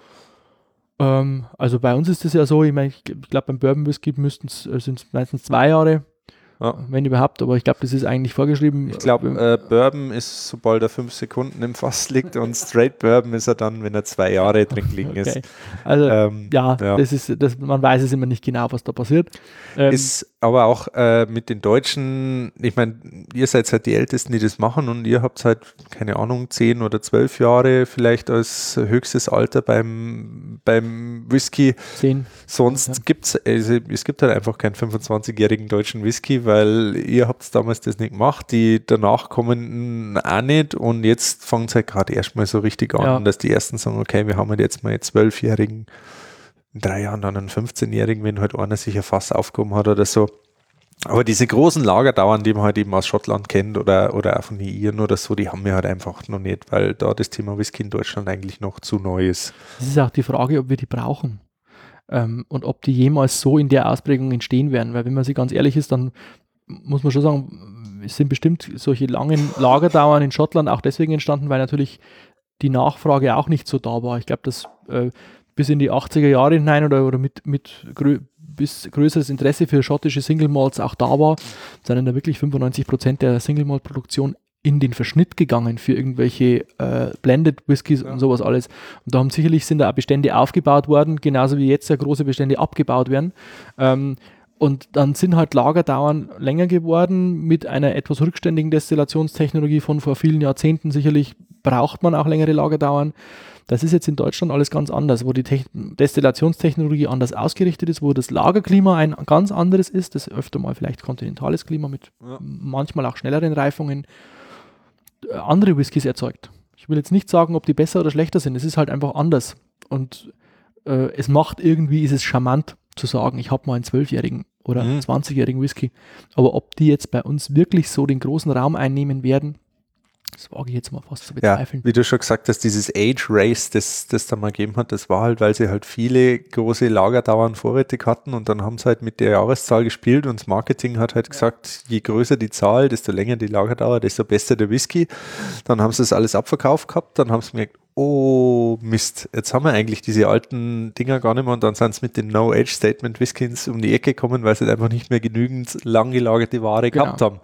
Ähm, also bei uns ist es ja so, ich meine, ich, glaube beim Bourbon Whisky müssten es äh, sind meistens zwei Jahre. Ja. Wenn überhaupt, aber ich glaube, das ist eigentlich vorgeschrieben. Ich glaube, äh, Bourbon ist, sobald er fünf Sekunden im Fass liegt und Straight Bourbon ist er dann, wenn er zwei Jahre drin liegen *laughs* okay. ist. Also, ähm, ja, ja, Das ist, das, man weiß es immer nicht genau, was da passiert. Ähm, ist aber auch äh, mit den Deutschen, ich meine, ihr seid halt die Ältesten, die das machen und ihr habt halt, keine Ahnung, zehn oder zwölf Jahre vielleicht als höchstes Alter beim, beim Whisky. Zehn. Sonst ja. gibt es, also, es gibt halt einfach keinen 25-jährigen deutschen Whisky, weil ihr habt damals das nicht gemacht, die danach kommen auch nicht und jetzt fängt es halt gerade erstmal so richtig an, ja. dass die ersten sagen, okay, wir haben halt jetzt mal zwölfjährigen, in drei Jahren dann einen 15-jährigen, wenn halt einer sich ein Fass aufgehoben hat oder so. Aber diese großen Lagerdauern, die man halt eben aus Schottland kennt oder, oder auch von den Iren oder so, die haben wir halt einfach noch nicht, weil da das Thema Whisky in Deutschland eigentlich noch zu neu ist. Es ist auch die Frage, ob wir die brauchen ähm, und ob die jemals so in der Ausprägung entstehen werden. Weil wenn man sich ganz ehrlich ist, dann muss man schon sagen, es sind bestimmt solche langen Lagerdauern in Schottland auch deswegen entstanden, weil natürlich die Nachfrage auch nicht so da war. Ich glaube, dass äh, bis in die 80er Jahre hinein oder, oder mit, mit bis größeres Interesse für schottische Single Malts auch da war, sind da wirklich 95 Prozent der Single Malt Produktion in den Verschnitt gegangen für irgendwelche äh, Blended Whiskys ja. und sowas alles. Und da haben sicherlich sind da auch Bestände aufgebaut worden, genauso wie jetzt ja große Bestände abgebaut werden. Ähm, und dann sind halt Lagerdauern länger geworden mit einer etwas rückständigen Destillationstechnologie von vor vielen Jahrzehnten. Sicherlich braucht man auch längere Lagerdauern. Das ist jetzt in Deutschland alles ganz anders, wo die Te Destillationstechnologie anders ausgerichtet ist, wo das Lagerklima ein ganz anderes ist, das öfter mal vielleicht kontinentales Klima mit ja. manchmal auch schnelleren Reifungen andere Whiskys erzeugt. Ich will jetzt nicht sagen, ob die besser oder schlechter sind, es ist halt einfach anders. Und äh, es macht irgendwie, ist es charmant zu sagen, ich habe mal einen Zwölfjährigen oder mhm. 20-jährigen Whisky. Aber ob die jetzt bei uns wirklich so den großen Raum einnehmen werden, das wage ich jetzt mal fast zu bezweifeln. Ja, wie du schon gesagt hast, dieses Age Race, das das da mal gegeben hat, das war halt, weil sie halt viele große Lagerdauern vorrätig hatten und dann haben sie halt mit der Jahreszahl gespielt und das Marketing hat halt ja. gesagt, je größer die Zahl, desto länger die Lagerdauer, desto besser der Whisky. Dann haben sie das alles abverkauft gehabt, dann haben sie gemerkt, oh Mist, jetzt haben wir eigentlich diese alten Dinger gar nicht mehr und dann sind sie mit den No-Age-Statement Whiskins um die Ecke gekommen, weil sie einfach nicht mehr genügend lang gelagerte Ware genau, gehabt haben.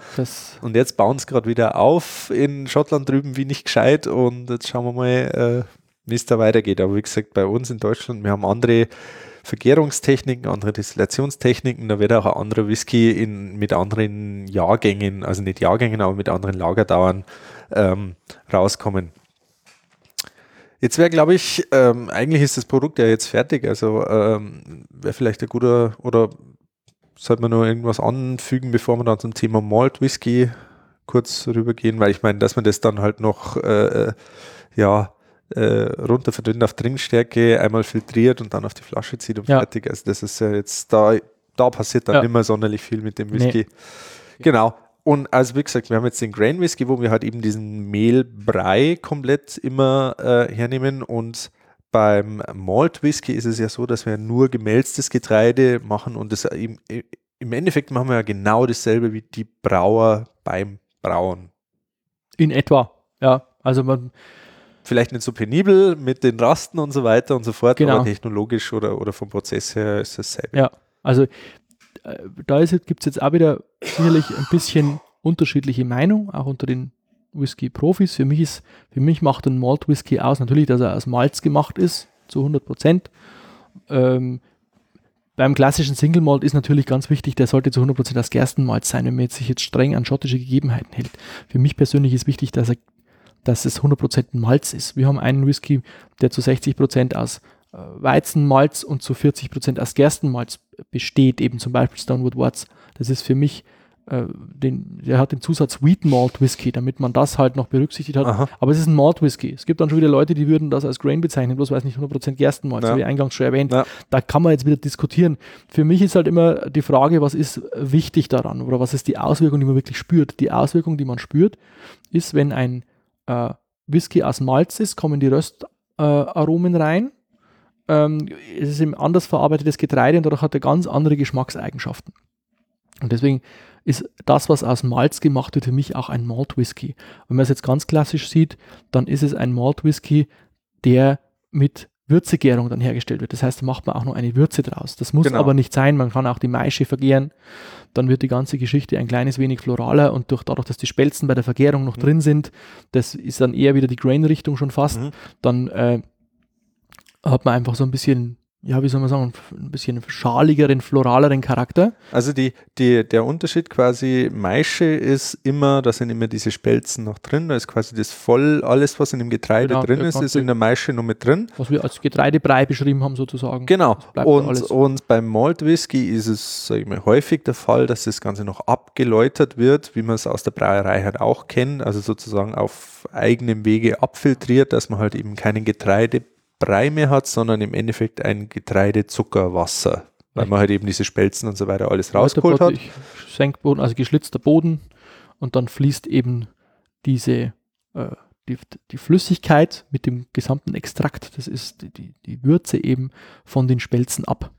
Und jetzt bauen sie gerade wieder auf in Schottland drüben wie nicht gescheit und jetzt schauen wir mal, äh, wie es da weitergeht. Aber wie gesagt, bei uns in Deutschland, wir haben andere Vergärungstechniken, andere Destillationstechniken, da wird auch ein anderer Whisky in, mit anderen Jahrgängen, also nicht Jahrgängen, aber mit anderen Lagerdauern ähm, rauskommen. Jetzt wäre, glaube ich, ähm, eigentlich ist das Produkt ja jetzt fertig. Also ähm, wäre vielleicht ein guter, oder sollte man nur irgendwas anfügen, bevor wir dann zum Thema Malt Whisky kurz rübergehen, weil ich meine, dass man das dann halt noch äh, äh ja äh, runter verdünnt auf Trinkstärke, einmal filtriert und dann auf die Flasche zieht und ja. fertig. Also das ist ja jetzt da, da passiert dann ja. immer sonderlich viel mit dem Whisky. Nee. Genau. Und also wie gesagt, wir haben jetzt den Grain Whisky, wo wir halt eben diesen Mehlbrei komplett immer äh, hernehmen und beim Malt Whisky ist es ja so, dass wir nur gemälztes Getreide machen und das im, im Endeffekt machen wir ja genau dasselbe wie die Brauer beim Brauen. In etwa, ja. Also man vielleicht nicht so penibel mit den Rasten und so weiter und so fort, genau. aber technologisch oder, oder vom Prozess her ist dasselbe. Ja, also da gibt es jetzt auch wieder sicherlich ein bisschen unterschiedliche Meinung, auch unter den Whisky-Profis. Für mich ist, für mich macht ein Malt-Whisky aus, natürlich, dass er aus Malz gemacht ist, zu 100 Prozent. Ähm, beim klassischen Single Malt ist natürlich ganz wichtig, der sollte zu 100% aus Gerstenmalz sein, wenn man jetzt sich jetzt streng an schottische Gegebenheiten hält. Für mich persönlich ist wichtig, dass, er, dass es 100% Malz ist. Wir haben einen Whisky, der zu 60% aus äh, Weizenmalz und zu 40% aus Gerstenmalz besteht, eben zum Beispiel Stonewood Watts. Das ist für mich, äh, den, der hat den Zusatz Wheat Malt Whisky, damit man das halt noch berücksichtigt hat. Aha. Aber es ist ein Malt Whisky. Es gibt dann schon wieder Leute, die würden das als Grain bezeichnen, bloß weil es nicht 100% Gerstenmalz, ja. wie eingangs schon erwähnt. Ja. Da kann man jetzt wieder diskutieren. Für mich ist halt immer die Frage, was ist wichtig daran oder was ist die Auswirkung, die man wirklich spürt. Die Auswirkung, die man spürt, ist, wenn ein äh, Whisky aus Malz ist, kommen die Röstaromen rein ähm, es ist eben anders verarbeitetes Getreide und dadurch hat er ganz andere Geschmackseigenschaften. Und deswegen ist das, was aus Malz gemacht wird, für mich auch ein Malt Whisky. Wenn man es jetzt ganz klassisch sieht, dann ist es ein Malt Whisky, der mit Würzegärung dann hergestellt wird. Das heißt, da macht man auch noch eine Würze draus. Das muss genau. aber nicht sein. Man kann auch die Maische vergären. Dann wird die ganze Geschichte ein kleines wenig floraler und durch, dadurch, dass die Spelzen bei der Vergärung noch mhm. drin sind, das ist dann eher wieder die Grain-Richtung schon fast, mhm. dann äh, hat man einfach so ein bisschen, ja, wie soll man sagen, ein bisschen schaligeren, floraleren Charakter. Also die, die, der Unterschied quasi, Maische ist immer, da sind immer diese Spelzen noch drin, da ist quasi das voll, alles was in dem Getreide genau, drin ist, ist in der Maische noch mit drin. Was wir als Getreidebrei beschrieben haben sozusagen. Genau. Und, und beim Malt Whisky ist es, sage ich mal, häufig der Fall, dass das Ganze noch abgeläutert wird, wie man es aus der Brauerei halt auch kennt, also sozusagen auf eigenem Wege abfiltriert, dass man halt eben keinen Getreide Brei mehr hat, sondern im Endeffekt ein Getreidezuckerwasser, weil man halt eben diese Spelzen und so weiter alles rausgeholt hat. Senkboden, also geschlitzter Boden und dann fließt eben diese äh, die, die, Flüssigkeit mit dem gesamten Extrakt, das ist die, die, die Würze eben von den Spelzen ab.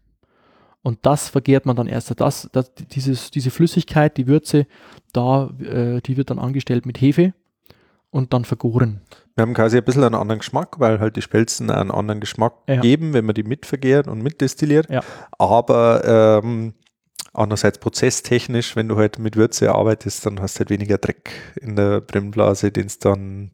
Und das vergärt man dann erst. Das, das, dieses, diese Flüssigkeit, die Würze, da, äh, die wird dann angestellt mit Hefe und dann vergoren. Wir haben quasi ein bisschen einen anderen Geschmack, weil halt die Spelzen einen anderen Geschmack Ja. geben, wenn man die mitvergärt und mitdestilliert. Ja. Aber ähm, andererseits prozesstechnisch, wenn du halt mit Würze arbeitest, dann hast du halt weniger Dreck in der Brennblase, den es dann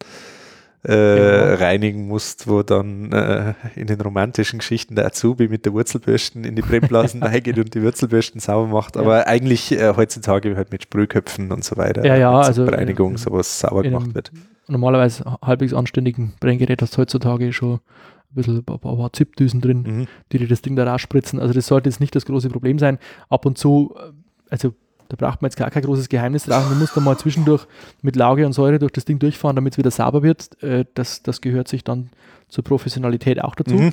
äh, Ja. reinigen musst, wo dann äh, in den romantischen Geschichten der Azubi mit der Wurzelbürsten in die Brennblasen *laughs* reingeht und die Wurzelbürsten sauber macht. Ja. Aber eigentlich äh, heutzutage halt mit Sprühköpfen und so weiter, Ja, ja, also, Reinigung äh, sowas sauber in gemacht wird. Normalerweise halbwegs anständigen Brenngerät hast du heutzutage schon ein bisschen ein paar, paar Zipdüsen drin. Mhm. die dir das Ding da rausspritzen. Also das sollte jetzt nicht das große Problem sein. Ab und zu, äh, also da braucht man jetzt gar kein großes Geheimnis drauf. Man muss da mal zwischendurch mit Lauge und Säure durch das Ding durchfahren, damit es wieder sauber wird. Äh, Das, das gehört sich dann zur Professionalität auch dazu. Mhm.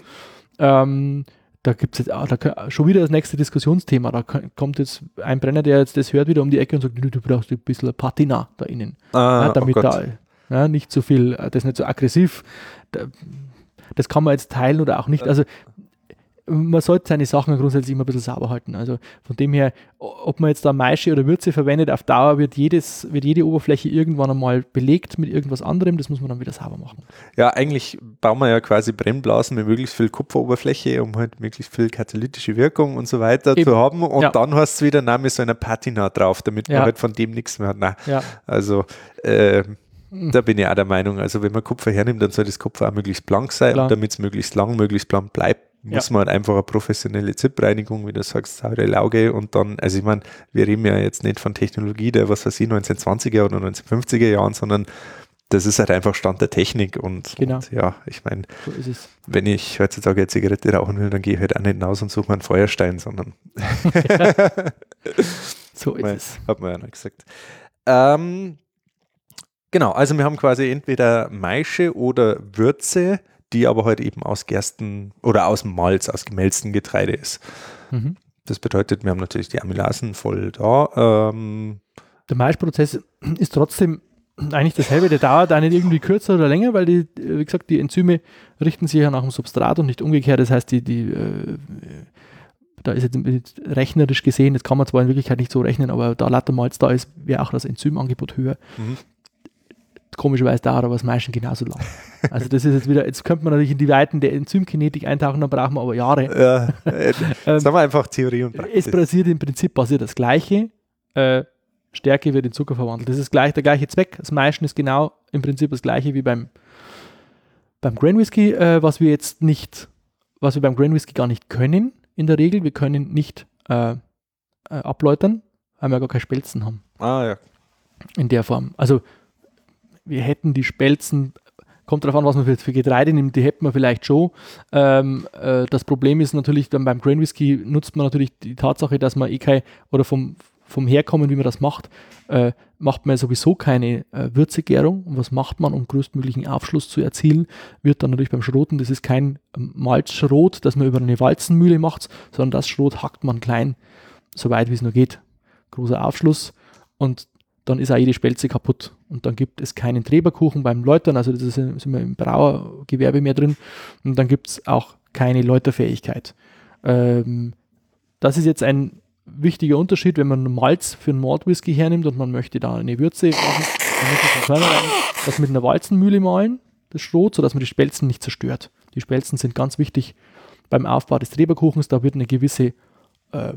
Ähm, da gibt es jetzt auch, da schon wieder das nächste Diskussionsthema. Da kommt jetzt ein Brenner, der jetzt das hört, wieder um die Ecke und sagt, du, du brauchst ein bisschen Patina da innen Ah, ja, damit oh da ja, nicht so viel, äh, das nicht so aggressiv, da, das kann man jetzt teilen oder auch nicht. Also man sollte seine Sachen grundsätzlich immer ein bisschen sauber halten. Also von dem her, ob man jetzt da Maische oder Würze verwendet, auf Dauer wird, jedes, wird jede Oberfläche irgendwann einmal belegt mit irgendwas anderem, das muss man dann wieder sauber machen. Ja, eigentlich bauen wir ja quasi Brennblasen mit möglichst viel Kupferoberfläche, um halt möglichst viel katalytische Wirkung und so weiter Eben. zu haben. Und Ja. dann hast du wieder na, mit so einer Patina drauf, damit man Ja. halt von dem nichts mehr hat. Na, Ja, also äh, da bin ich auch der Meinung, also wenn man Kupfer hernimmt, dann soll das Kupfer auch möglichst blank sein damit es möglichst lang, möglichst blank bleibt, muss man halt einfach eine professionelle ZIP-Reinigung, wie du sagst, saure Lauge und dann, also ich meine, wir reden ja jetzt nicht von Technologie der, was weiß ich, 1920er oder 1950er Jahren, sondern das ist halt einfach Stand der Technik und, Genau. und ja, ich meine, so wenn ich heutzutage eine Zigarette rauchen will, dann gehe ich halt auch nicht hinaus und suche mir einen Feuerstein, sondern *laughs* So ist es. hat man ja noch gesagt. Ähm, genau, also wir haben quasi entweder Maische oder Würze, die aber halt eben aus Gersten oder aus Malz, aus gemälztem Getreide ist. Mhm. Das bedeutet, wir haben natürlich die Amylasen voll da. Ähm, Der Maischprozess ist trotzdem eigentlich dasselbe, der dauert auch nicht irgendwie kürzer oder länger, weil die, äh, wie gesagt, die Enzyme richten sich ja nach dem Substrat und nicht umgekehrt. Das heißt, die, die äh, da ist jetzt rechnerisch gesehen, das kann man zwar in Wirklichkeit nicht so rechnen, aber da lauter Malz da ist, wäre auch das Enzymangebot höher. Mhm. Komischerweise dauert aber das Maischen genauso lang. Also das ist jetzt wieder, jetzt könnte man natürlich in die Weiten der Enzymkinetik eintauchen, dann brauchen wir aber Jahre. ja, *laughs* äh, sagen wir einfach Theorie und Praxis. Es passiert im Prinzip passiert das Gleiche. Äh, Stärke wird in Zucker verwandelt. Das ist gleich, der gleiche Zweck. Das Maischen ist genau im Prinzip das gleiche wie beim, beim Grain Whisky, äh, was wir jetzt nicht, was wir beim Grain Whisky gar nicht können in der Regel. Wir können nicht äh, äh, abläutern, weil wir gar keine Spelzen haben ah, ja. in der Form. Also wir hätten die Spelzen, kommt darauf an, was man für, für Getreide nimmt, die hätten wir vielleicht schon. Ähm, äh, das Problem ist natürlich, dann beim Grain Whisky nutzt man natürlich die Tatsache, dass man eh kein, oder vom, vom Herkommen, wie man das macht, äh, macht man sowieso keine äh, Würzegärung. Und was macht man, um größtmöglichen Aufschluss zu erzielen? Wird dann natürlich beim Schroten, das ist kein ähm, Malzschrot, das man über eine Walzenmühle macht, sondern das Schrot hackt man klein, so weit wie es nur geht. Großer Aufschluss und dann ist auch jede Spelze kaputt. Und dann gibt es keinen Treberkuchen beim Läutern, also das ist, sind wir im Brauergewerbe mehr drin. Und dann gibt es auch keine Läuterfähigkeit. Ähm, das ist jetzt ein wichtiger Unterschied, wenn man Malz für einen Malt-Whisky hernimmt und man möchte da eine Würze machen, dann muss man von das mit einer Walzenmühle mahlen, das Schrot, sodass man die Spelzen nicht zerstört. Die Spelzen sind ganz wichtig beim Aufbau des Treberkuchens, da wird eine gewisse äh,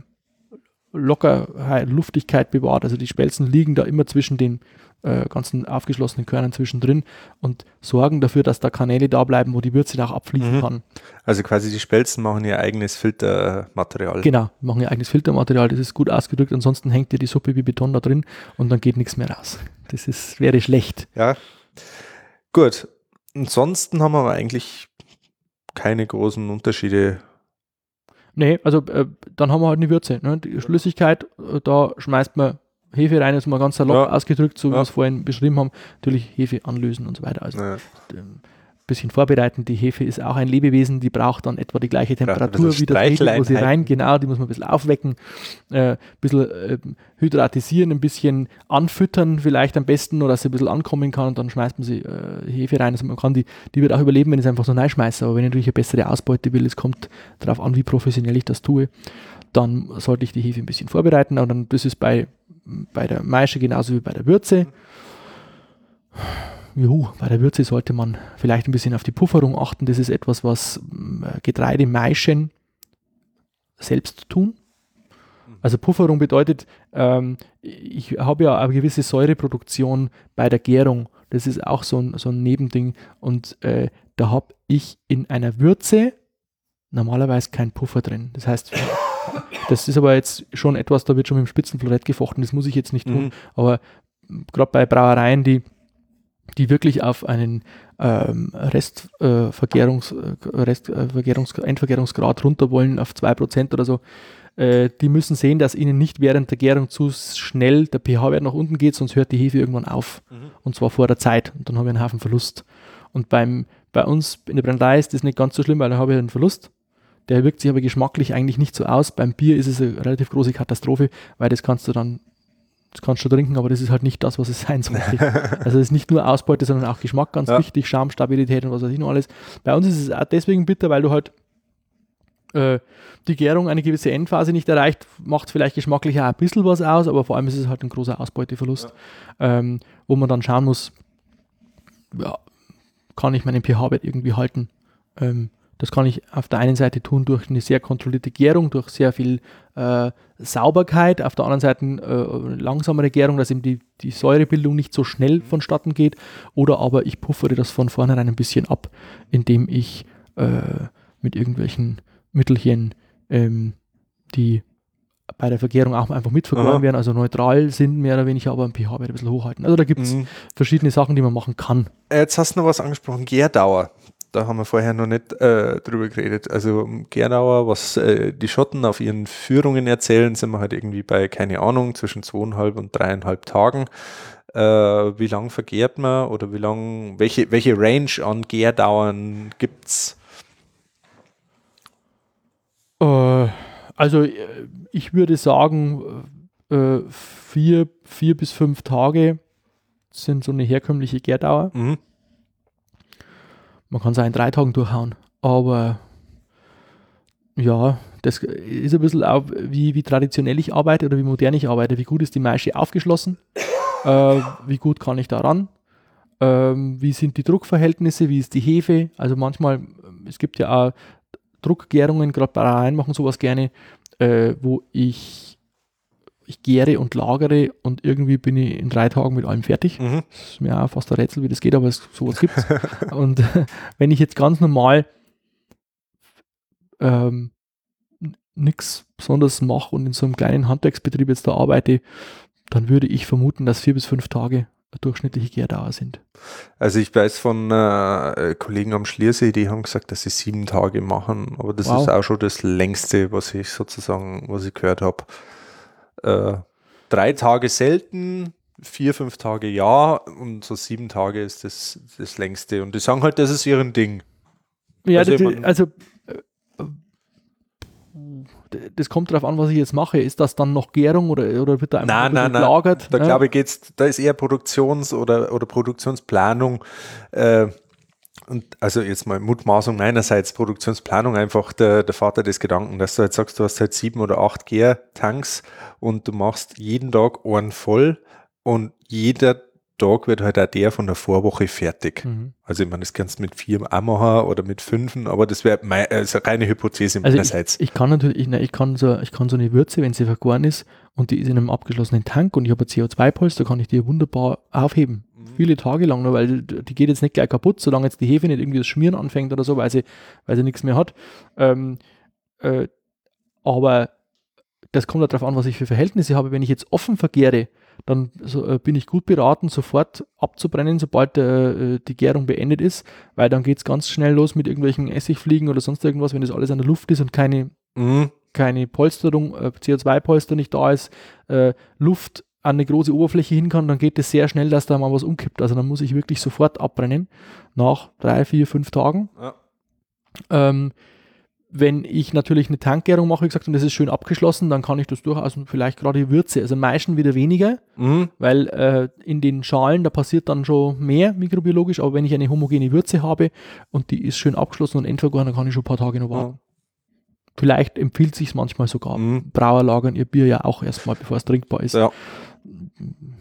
Lockerheit, Luftigkeit bewahrt. Also die Spelzen liegen da immer zwischen den äh, ganzen aufgeschlossenen Körnern zwischendrin und sorgen dafür, dass da Kanäle da bleiben, wo die Würze auch abfließen Mhm. kann. Also quasi die Spelzen machen ihr eigenes Filtermaterial. Genau, machen ihr eigenes Filtermaterial, das ist gut ausgedrückt, ansonsten hängt dir die Suppe wie Beton da drin und dann geht nichts mehr raus. Das ist, wäre schlecht. Ja. Gut. Ansonsten haben wir aber eigentlich keine großen Unterschiede. Nee, also äh, dann haben wir halt eine Würze. Ne? Die Schlüssigkeit, äh, da schmeißt man Hefe rein, ist mal ganz salopp Ja. ausgedrückt, so wie Ja. wir es vorhin beschrieben haben. Natürlich Hefe anlösen und so weiter. Also Äh, ein bisschen vorbereiten. Die Hefe ist auch ein Lebewesen, die braucht dann etwa die gleiche Temperatur wie das Medium, wo sie rein, genau, die muss man ein bisschen aufwecken, äh, ein bisschen äh, hydratisieren, ein bisschen anfüttern vielleicht am besten oder dass sie ein bisschen ankommen kann und dann schmeißt man sie äh, Hefe rein. Also man kann die, die wird auch überleben, wenn ich es einfach so reinschmeiße, aber wenn ich natürlich eine bessere Ausbeute will, es kommt darauf an, wie professionell ich das tue, dann sollte ich die Hefe ein bisschen vorbereiten und dann, das ist bei, bei der Maische genauso wie bei der Würze. Juhu, bei der Würze sollte man vielleicht ein bisschen auf die Pufferung achten. Das ist etwas, was äh, Getreidemeischen selbst tun. Also Pufferung bedeutet, ähm, ich habe ja eine gewisse Säureproduktion bei der Gärung. Das ist auch so ein, so ein Nebending. Und äh, da habe ich in einer Würze normalerweise keinen Puffer drin. Das heißt, das ist aber jetzt schon etwas, da wird schon mit dem Spitzenflorett gefochten. Das muss ich jetzt nicht tun. Mhm. Aber gerade bei Brauereien, die, die wirklich auf einen ähm, Restvergärungs, äh, Rest, äh, Endvergärungsgrad runter wollen, auf 2% oder so, äh, die müssen sehen, dass ihnen nicht während der Gärung zu schnell der pH-Wert nach unten geht, sonst hört die Hefe irgendwann auf. Mhm. Und zwar vor der Zeit. Und dann habe ich einen Haufen Verlust. Und beim, bei uns in der Brennerei ist das nicht ganz so schlimm, weil dann habe ich einen Verlust. Der wirkt sich aber geschmacklich eigentlich nicht so aus. Beim Bier ist es eine relativ große Katastrophe, weil das kannst du dann das kannst du trinken, aber das ist halt nicht das, was es sein sollte. *laughs* also es ist nicht nur Ausbeute, sondern auch Geschmack ganz ja. wichtig, Schaumstabilität und was weiß ich noch alles. Bei uns ist es auch deswegen bitter, weil du halt äh, die Gärung eine gewisse Endphase nicht erreicht, macht vielleicht geschmacklich auch ein bisschen was aus, aber vor allem ist es halt ein großer Ausbeuteverlust, ja. ähm, wo man dann schauen muss, ja, kann ich meinen pH-Wert irgendwie halten. Ähm, das kann ich auf der einen Seite tun durch eine sehr kontrollierte Gärung, durch sehr viel äh, Sauberkeit, auf der anderen Seite äh, langsamere Gärung, dass eben die, die Säurebildung nicht so schnell vonstatten geht. Oder aber ich puffere das von vornherein ein bisschen ab, indem ich äh, mit irgendwelchen Mittelchen, ähm, die bei der Vergärung auch einfach mitvergoren werden, also neutral sind, mehr oder weniger, aber ein pH-Wert ein bisschen hochhalten. Also da gibt es mhm. verschiedene Sachen, die man machen kann. Jetzt hast du noch was angesprochen, Gärdauer. Da haben wir vorher noch nicht äh, drüber geredet. Also Gärdauer, was äh, die Schotten auf ihren Führungen erzählen, sind wir halt irgendwie bei, keine Ahnung, zwischen zweieinhalb und dreieinhalb Tagen. Äh, wie lang vergärt man oder wie lang, welche, welche Range an Gärdauern gibt es? Äh, also äh, ich würde sagen, äh, vier, vier bis fünf Tage sind so eine herkömmliche Gärdauer. Mhm. Man kann es auch in drei Tagen durchhauen, aber ja, das ist ein bisschen auch, wie, wie traditionell ich arbeite oder wie modern ich arbeite. Wie gut ist die Maische aufgeschlossen? Äh, wie gut kann ich da ran? Ähm, wie sind die Druckverhältnisse? Wie ist die Hefe? Also manchmal, es gibt ja auch Druckgärungen, gerade bei Reihen machen sowas gerne, äh, wo ich, ich gäre und lagere und irgendwie bin ich in drei Tagen mit allem fertig. Mhm. Das ist mir auch fast ein Rätsel, wie das geht, aber es, sowas gibt es. *laughs* und äh, *laughs* wenn ich jetzt ganz normal ähm, nichts besonders mache und in so einem kleinen Handwerksbetrieb jetzt da arbeite, dann würde ich vermuten, dass vier bis fünf Tage durchschnittliche Gärdauer sind. Also ich weiß von äh, Kollegen am Schliersee, die haben gesagt, dass sie sieben Tage machen, aber das wow. ist auch schon das längste, was ich sozusagen, was ich gehört habe. Äh, drei Tage selten, vier, fünf Tage ja und so sieben Tage ist das, das längste. Und die sagen halt, das ist ihren Ding. Ja, also, das, also das kommt darauf an, was ich jetzt mache. Ist das dann noch Gärung oder, oder wird da einfach nein, nein, gelagert? Da ja? glaube ich, geht's, da ist eher Produktions- oder, oder Produktionsplanung. Äh, und also jetzt mal Mutmaßung meinerseits, Produktionsplanung einfach der, der Vater des Gedanken, dass du halt sagst, du hast halt sieben oder acht Gärtanks und du machst jeden Tag einen voll und jeder Tag wird halt auch der von der Vorwoche fertig. Mhm. Also ich meine, das kannst du mit vier auch machen oder mit fünfen, aber das wäre also reine Hypothese also meinerseits. Ich, ich, kann natürlich, ich, ne, ich, kann so, ich kann so eine Würze, wenn sie vergoren ist und die ist in einem abgeschlossenen Tank und ich habe ein CO2-Polster, kann ich die wunderbar aufheben. Mhm. Viele Tage lang, nur weil die geht jetzt nicht gleich kaputt, solange jetzt die Hefe nicht irgendwie das Schmieren anfängt oder so, weil sie, weil sie nichts mehr hat. Ähm, äh, aber das kommt halt darauf an, was ich für Verhältnisse habe. Wenn ich jetzt offen vergäre, dann so, äh, bin ich gut beraten, sofort abzubrennen, sobald äh, die Gärung beendet ist, weil dann geht es ganz schnell los mit irgendwelchen Essigfliegen oder sonst irgendwas, wenn das alles an der Luft ist und keine, mhm. keine Polsterung, äh, CO2-Polster nicht da ist, äh, Luft an eine große Oberfläche hin kann, dann geht es sehr schnell, dass da mal was umkippt. Also dann muss ich wirklich sofort abbrennen, nach drei, vier, fünf Tagen. Ja. Ähm, wenn ich natürlich eine Tankgärung mache, wie gesagt, und das ist schön abgeschlossen, dann kann ich das durchaus vielleicht gerade die Würze, also Maischen wieder weniger, mhm. weil äh, in den Schalen, da passiert dann schon mehr mikrobiologisch, aber wenn ich eine homogene Würze habe und die ist schön abgeschlossen und entvergoren, dann kann ich schon ein paar Tage noch warten. Vielleicht empfiehlt sich manchmal sogar. Mhm. Brauer lagern ihr Bier ja auch erstmal, bevor es trinkbar ist. Ja.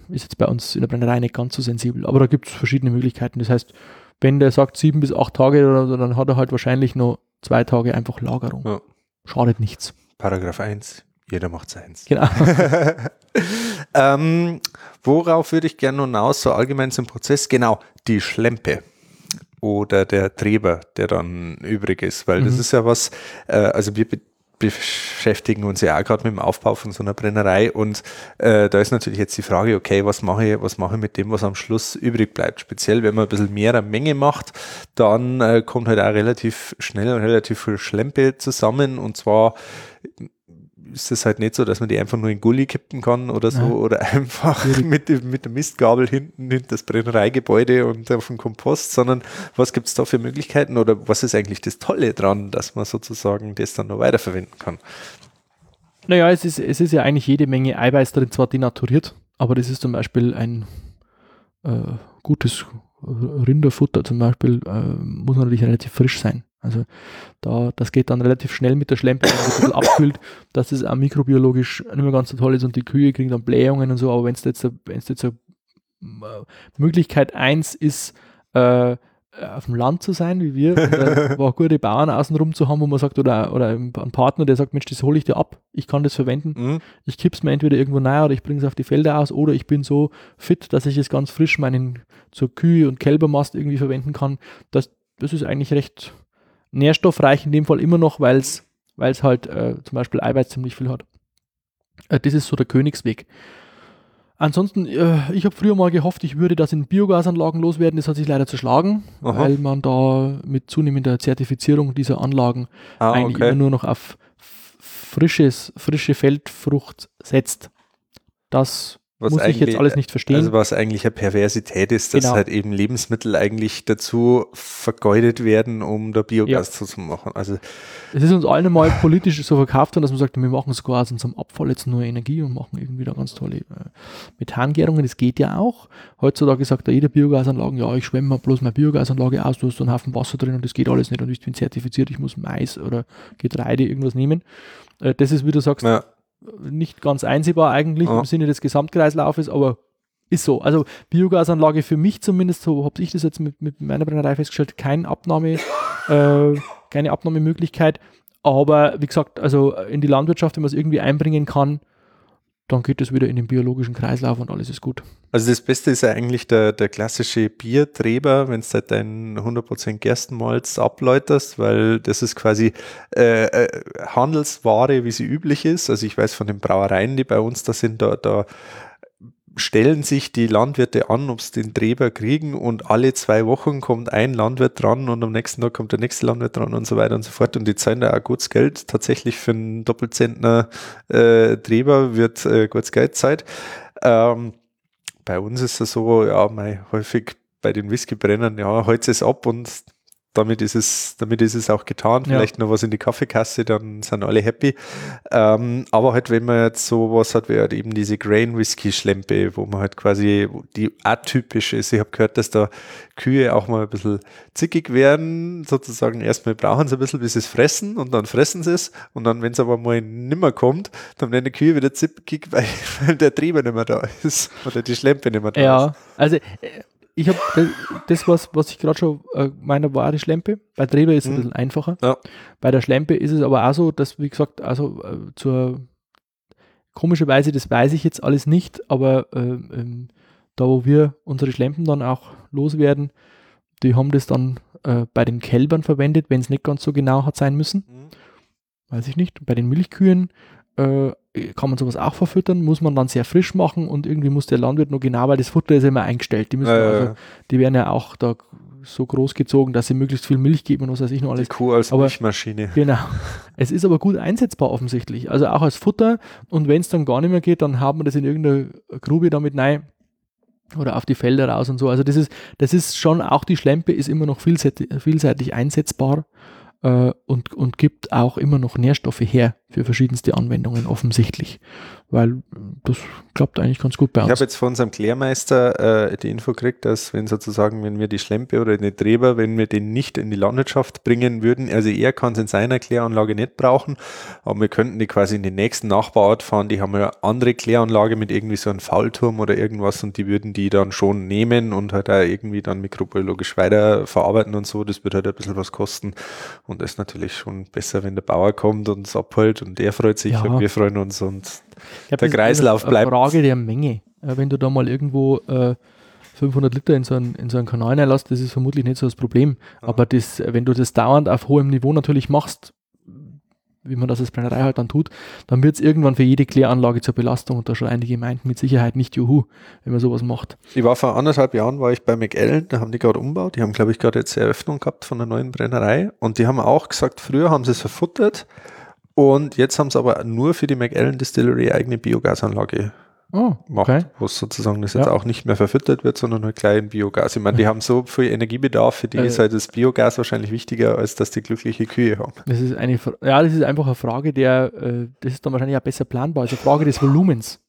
Ist jetzt bei uns in der Brennerei nicht ganz so sensibel, aber da gibt es verschiedene Möglichkeiten. Das heißt, wenn der sagt sieben bis acht Tage oder so, dann hat er halt wahrscheinlich noch zwei Tage einfach Lagerung. Ja. Schadet nichts. Paragraph 1, jeder macht seins. Genau. *laughs* ähm, worauf würde ich gerne hinaus, so allgemein zum Prozess? Genau, die Schlempe oder der Treber, der dann übrig ist, weil das Mhm. ist ja was, äh, also wir beschäftigen uns ja auch gerade mit dem Aufbau von so einer Brennerei und äh, da ist natürlich jetzt die Frage, okay, was mache ich, was mache ich mit dem, was am Schluss übrig bleibt? Speziell, wenn man ein bisschen mehr Menge macht, dann äh, kommt halt auch relativ schnell relativ viel Schlempe zusammen und zwar ist es halt nicht so, dass man die einfach nur in Gully kippen kann oder so Nein. oder *laughs* einfach mit, mit der Mistgabel hinten hinter das Brennereigebäude und auf den Kompost, sondern was gibt es da für Möglichkeiten oder was ist eigentlich das Tolle dran, dass man sozusagen das dann noch weiterverwenden kann? Naja, es ist, es ist ja eigentlich jede Menge Eiweiß drin, zwar denaturiert, aber das ist zum Beispiel ein äh, gutes Rinderfutter zum Beispiel, äh, muss natürlich relativ frisch sein. Also da, das geht dann relativ schnell mit der Schlempe, wenn es ein bisschen *coughs* abkühlt, dass es auch mikrobiologisch nicht mehr ganz so toll ist und die Kühe kriegen dann Blähungen und so, aber wenn es jetzt, wenn's jetzt eine äh, Möglichkeit eins ist, äh, auf dem Land zu sein, wie wir, und, äh, *laughs* wo gute Bauern außenrum zu haben, wo man sagt, oder, oder ein Partner, der sagt, Mensch, das hole ich dir ab, ich kann das verwenden, Hm? ich kipp's mir entweder irgendwo nahe oder ich bringe es auf die Felder aus oder ich bin so fit, dass ich es ganz frisch meinen zur Kühe und Kälbermast irgendwie verwenden kann. Das, das ist eigentlich recht nährstoffreich in dem Fall immer noch, weil es halt äh, zum Beispiel Eiweiß ziemlich viel hat. Äh, das ist so der Königsweg. Ansonsten, äh, ich habe früher mal gehofft, ich würde das in Biogasanlagen loswerden. Das hat sich leider zerschlagen, Aha. weil man da mit zunehmender Zertifizierung dieser Anlagen Ah, eigentlich okay. immer nur noch auf frisches, frische Feldfrucht setzt. Das Was muss ich jetzt alles nicht verstehen. Also was eigentlich eine Perversität ist, dass Genau. halt eben Lebensmittel eigentlich dazu vergeudet werden, um da Biogas zu machen. Also es ist uns allen mal politisch so verkauft worden, dass man sagt, wir machen sogar aus unserem Abfall jetzt nur Energie und machen irgendwie da ganz tolle äh, Methangärungen. Das geht ja auch. Heutzutage sagt ja jeder Biogasanlagen, ja, ich schwemme mal bloß meine Biogasanlage aus, du hast einen Haufen Wasser drin und das geht alles nicht und ich bin zertifiziert, ich muss Mais oder Getreide irgendwas nehmen. Äh, das ist, wie du sagst, ja, nicht ganz einsehbar eigentlich Ja. im Sinne des Gesamtkreislaufes, aber ist so. Also Biogasanlage für mich zumindest, so habe ich das jetzt mit, mit meiner Brennerei festgestellt, kein Abnahme, äh, keine Abnahmemöglichkeit. Aber wie gesagt, also in die Landwirtschaft, wenn man es irgendwie einbringen kann, dann geht es wieder in den biologischen Kreislauf und alles ist gut. also das Beste ist ja eigentlich der, der klassische Biertreber, wenn du halt deinen 100% Gerstenmalz abläuterst, weil das ist quasi äh, äh, Handelsware, wie sie üblich ist. Also ich weiß von den Brauereien, die bei uns da sind, da, da stellen sich die Landwirte an, ob sie den Treber kriegen und alle zwei Wochen kommt ein Landwirt dran und am nächsten Tag kommt der nächste Landwirt dran und so weiter und so fort und die zahlen da auch gutes Geld. Tatsächlich für einen Doppelzentner äh, Treber wird äh, gutes Geld Zeit. Ähm, bei uns ist es so, ja, mei, häufig bei den Whiskybrennern, ja, holz es ab und damit ist es, damit ist es auch getan. Ja. Vielleicht noch was in die Kaffeekasse, dann sind alle happy. Ähm, aber halt, wenn man jetzt sowas hat, wie halt eben diese Grain Whisky Schlempe, wo man halt quasi die atypisch ist. Ich habe gehört, dass da Kühe auch mal ein bisschen zickig werden, sozusagen erstmal brauchen sie ein bisschen, bis sie es fressen und dann fressen sie es und dann, wenn es aber mal nimmer kommt, dann werden die Kühe wieder zickig, *laughs* weil, weil der Treber nicht mehr da ist oder die Schlempe nicht mehr da ist. Ja, also äh, ich habe das, das, was, was ich gerade schon äh, meine, war die Schlempe. Bei Treber ist es ein Mhm. bisschen einfacher. Ja. Bei der Schlempe ist es aber auch so, dass, wie gesagt, also äh, zur komischerweise, das weiß ich jetzt alles nicht, aber äh, ähm, da wo wir unsere Schlempen dann auch loswerden, die haben das dann äh, bei den Kälbern verwendet, wenn es nicht ganz so genau hat sein müssen. Mhm. Weiß ich nicht. Bei den Milchkühen äh, kann man sowas auch verfüttern, muss man dann sehr frisch machen und irgendwie muss der Landwirt nur genau, weil das Futter ist ja immer eingestellt. Die, müssen ja, also, die werden ja auch da so groß gezogen, dass sie möglichst viel Milch geben und was weiß ich noch die alles. Kuh als aber- Milchmaschine. Genau. *laughs* Es ist aber gut einsetzbar offensichtlich. Also auch als Futter. Und wenn es dann gar nicht mehr geht, dann haut man das in irgendeine Grube damit rein oder auf die Felder raus und so. Also das ist, das ist schon, auch die Schlempe ist immer noch vielseitig, vielseitig einsetzbar äh, und, und gibt auch immer noch Nährstoffe her für verschiedenste Anwendungen offensichtlich, weil das klappt eigentlich ganz gut bei Ich uns. habe jetzt von unserem Klärmeister äh, die Info gekriegt, dass wenn sozusagen, wenn wir die Schlempe oder den Treber, wenn wir den nicht in die Landwirtschaft bringen würden, also er kann es in seiner Kläranlage nicht brauchen, aber wir könnten die quasi in den nächsten Nachbarort fahren, die haben ja eine andere Kläranlage mit irgendwie so einem Faulturm oder irgendwas und die würden die dann schon nehmen und halt auch irgendwie dann mikrobiologisch weiter verarbeiten und so. Das wird halt ein bisschen was kosten und das ist natürlich schon besser, wenn der Bauer kommt und es abholt und der freut sich Ja. und wir freuen uns und glaub, der das ist Kreislauf eine bleibt. Frage der Menge. Wenn du da mal irgendwo äh, 500 Liter in so einen, in so einen Kanal reinlässt, das ist vermutlich nicht so das Problem. Ja. Aber das, wenn du das dauernd auf hohem Niveau natürlich machst, wie man das als Brennerei halt dann tut, dann wird es irgendwann für jede Kläranlage zur Belastung und da schreien die Gemeinden mit Sicherheit nicht Juhu, wenn man sowas macht. Ich war vor anderthalb Jahren, war ich bei McAllen, da haben die gerade umgebaut. Die haben, glaube ich, gerade jetzt Eröffnung gehabt von der neuen Brennerei. Und die haben auch gesagt, früher haben sie es verfuttert und jetzt haben sie aber nur für die McAllen Distillery eigene Biogasanlage Oh, gemacht, okay. wo es sozusagen das jetzt Ja. auch nicht mehr verfüttert wird, sondern nur klein Biogas. Ich meine, die haben so viel Energiebedarf, für die Äh. ist halt das Biogas wahrscheinlich wichtiger, als dass die glückliche Kühe haben. Das ist eine, ja, das ist einfach eine Frage der, äh, das ist dann wahrscheinlich auch besser planbar, also eine Frage des Volumens.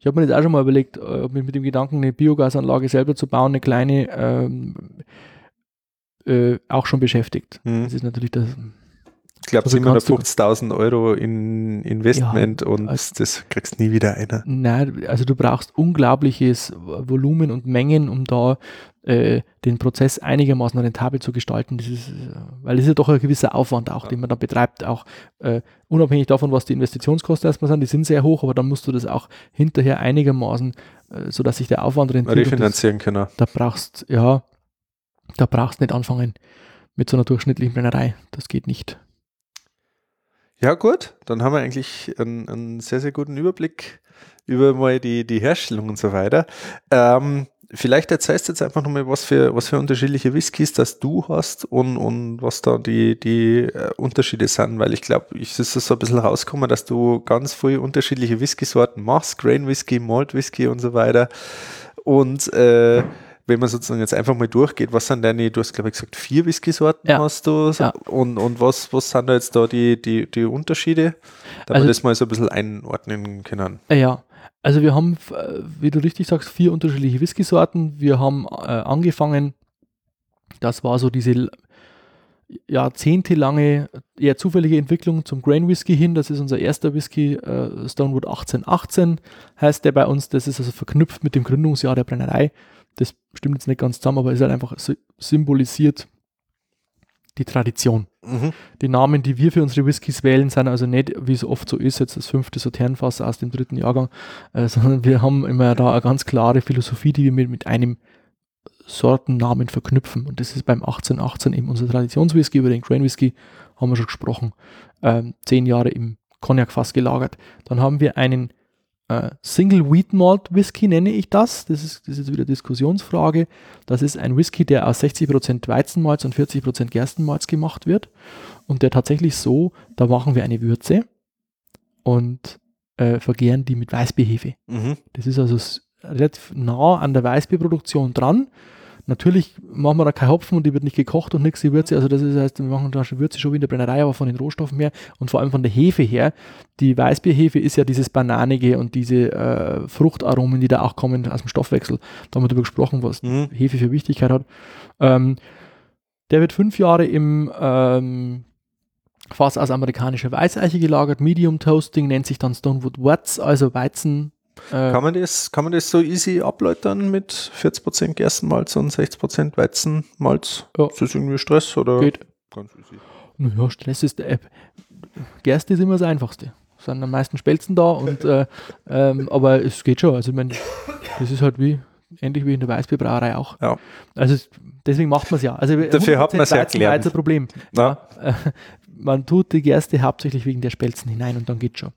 Ich habe mir jetzt auch schon mal überlegt, äh, ob mich mit dem Gedanken, eine Biogasanlage selber zu bauen, eine kleine, ähm, äh, auch schon beschäftigt. Hm. Das ist natürlich das, Ich glaube, Also kannst du- 750.000 Euro in Investment und also- das kriegst nie wieder einer. nein, also du brauchst unglaubliches Volumen und Mengen, um da äh, den Prozess einigermaßen rentabel zu gestalten. Das ist, weil das ist ja doch ein gewisser Aufwand auch, Ja. den man da betreibt, auch äh, unabhängig davon, was die Investitionskosten erstmal sind, die sind sehr hoch, aber dann musst du das auch hinterher einigermaßen, äh, sodass sich der Aufwand rentiert. und das- Refinanzieren können. da brauchst, ja, da brauchst nicht anfangen mit so einer durchschnittlichen Brennerei. Das geht nicht. Ja, gut, dann haben wir eigentlich einen, einen sehr, sehr guten Überblick über mal die, die Herstellung und so weiter. Ähm, vielleicht erzählst du jetzt einfach nochmal, was für, was für unterschiedliche Whiskys das du hast und, und was da die, die äh, Unterschiede sind, weil ich glaube, ich ist so ein bisschen rausgekommen, dass du ganz viele unterschiedliche Whisky-Sorten machst, Grain Whisky, Malt Whisky und so weiter. Und äh, wenn man sozusagen jetzt einfach mal durchgeht, was sind deine, du hast glaube ich gesagt, vier Whisky-Sorten Ja. hast du Ja. und, und was, was sind da jetzt da die, die, die Unterschiede, damit Also- wir das mal so ein bisschen einordnen können. Äh, ja, also wir haben, äh, wie du richtig sagst, vier unterschiedliche Whisky-Sorten. Wir haben äh, angefangen, das war so diese jahrzehntelange, eher zufällige Entwicklung zum Grain Whisky hin. Das ist unser erster Whisky, äh, Stonewood 1818 heißt der bei uns. Das ist also verknüpft mit dem Gründungsjahr der Brennerei. Das stimmt jetzt nicht ganz zusammen, aber ist halt einfach sy- symbolisiert die Tradition. Mhm. Die Namen, die wir für unsere Whiskys wählen, sind also nicht, wie es oft so ist, jetzt das fünfte Sauternfass aus dem dritten Jahrgang, äh, *laughs* sondern wir haben immer da eine ganz klare Philosophie, die wir mit, mit einem Sortennamen verknüpfen. Und das ist beim 1818 eben unser Traditionswhisky, über den Grain Whisky haben wir schon gesprochen. Ähm, zehn Jahre im Cognac-Fass gelagert. Dann haben wir einen äh, Single Wheat Malt Whisky, nenne ich das. Das ist, das ist wieder Diskussionsfrage. Das ist ein Whisky, der aus 60% Weizenmalz und 40% Gerstenmalz gemacht wird. Und der tatsächlich so, da machen wir eine Würze und äh, vergären die mit Weißbierhefe. Mhm. Das ist also relativ nah an der Weißbierproduktion dran. Natürlich machen wir da kein Hopfen und die wird nicht gekocht und nichts, die Würze. Also das ist, heißt, wir machen da schon Würze schon wie in der Brennerei, aber von den Rohstoffen her und vor allem von der Hefe her. Die Weißbierhefe ist ja dieses Bananige und diese äh, Fruchtaromen, die da auch kommen aus dem Stoffwechsel. Da haben wir darüber gesprochen, was Mhm. Hefe für Wichtigkeit hat. Ähm, der wird fünf Jahre im ähm, Fass aus amerikanischer Weißeiche gelagert. Medium Toasting nennt sich dann Stonewood Watts, also Weizen. Äh, Kann, man das, kann man das so easy abläutern mit 40% Gerstenmalz und 60% Weizenmalz? Ja. Ist das irgendwie Stress oder? geht. Ganz easy. Ja, Stress ist, äh, Gerste ist immer das Einfachste. Es sind am meisten Spelzen da und äh, *laughs* ähm, aber es geht schon. Also ich meine, das ist halt wie ähnlich wie in der Weißbierbrauerei auch. Ja. Also es- deswegen macht man es ja. Also Dafür hat 100% man's ja erklärt. ein Problem. Ja. Ja, *laughs* äh, man tut die Gerste hauptsächlich wegen der Spelzen hinein und dann geht schon.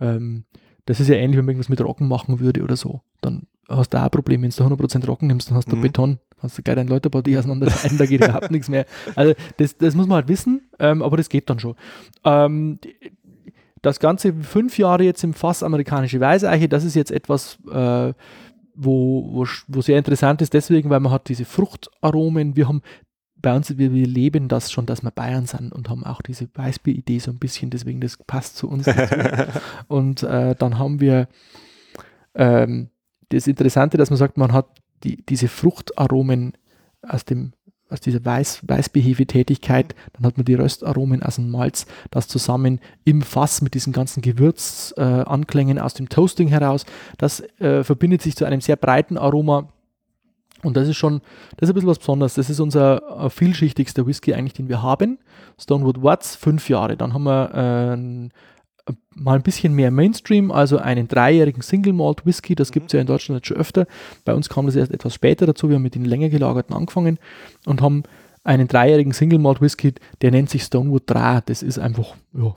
Ähm, das ist ja ähnlich, wenn man irgendwas mit Rocken machen würde oder so. Dann hast du auch ein Problem, wenn du 100% Rocken nimmst, dann hast du Mhm. Beton, hast du gleich deine Läuterpartie auseinanderschneiden, da geht überhaupt nichts mehr. Also das, das muss man halt wissen, ähm, aber das geht dann schon. Ähm, das Ganze fünf Jahre jetzt im Fass amerikanische Weißeiche, das ist jetzt etwas, äh, wo, wo, wo sehr interessant ist, deswegen, weil man hat diese Fruchtaromen, wir haben bei uns, wir, wir leben das schon, dass wir Bayern sind und haben auch diese Weißbier-Idee so ein bisschen, deswegen das passt zu uns. *laughs* und äh, dann haben wir ähm, das Interessante, dass man sagt, man hat die, diese Fruchtaromen aus dem aus dieser Weiß, Weißbehefe-Tätigkeit, dann hat man die Röstaromen aus dem Malz, das zusammen im Fass mit diesen ganzen Gewürzanklängen äh, aus dem Toasting heraus, das äh, verbindet sich zu einem sehr breiten Aroma, und das ist schon, das ist ein bisschen was Besonderes. Das ist unser äh, vielschichtigster Whisky eigentlich, den wir haben. Stonewood Watts, fünf Jahre. Dann haben wir äh, mal ein bisschen mehr Mainstream, also einen dreijährigen Single Malt Whisky. Das gibt es ja in Deutschland schon öfter. Bei uns kam das erst etwas später dazu. Wir haben mit den länger gelagerten angefangen und haben einen dreijährigen Single Malt Whisky, der nennt sich Stonewood 3. Das ist einfach, ja,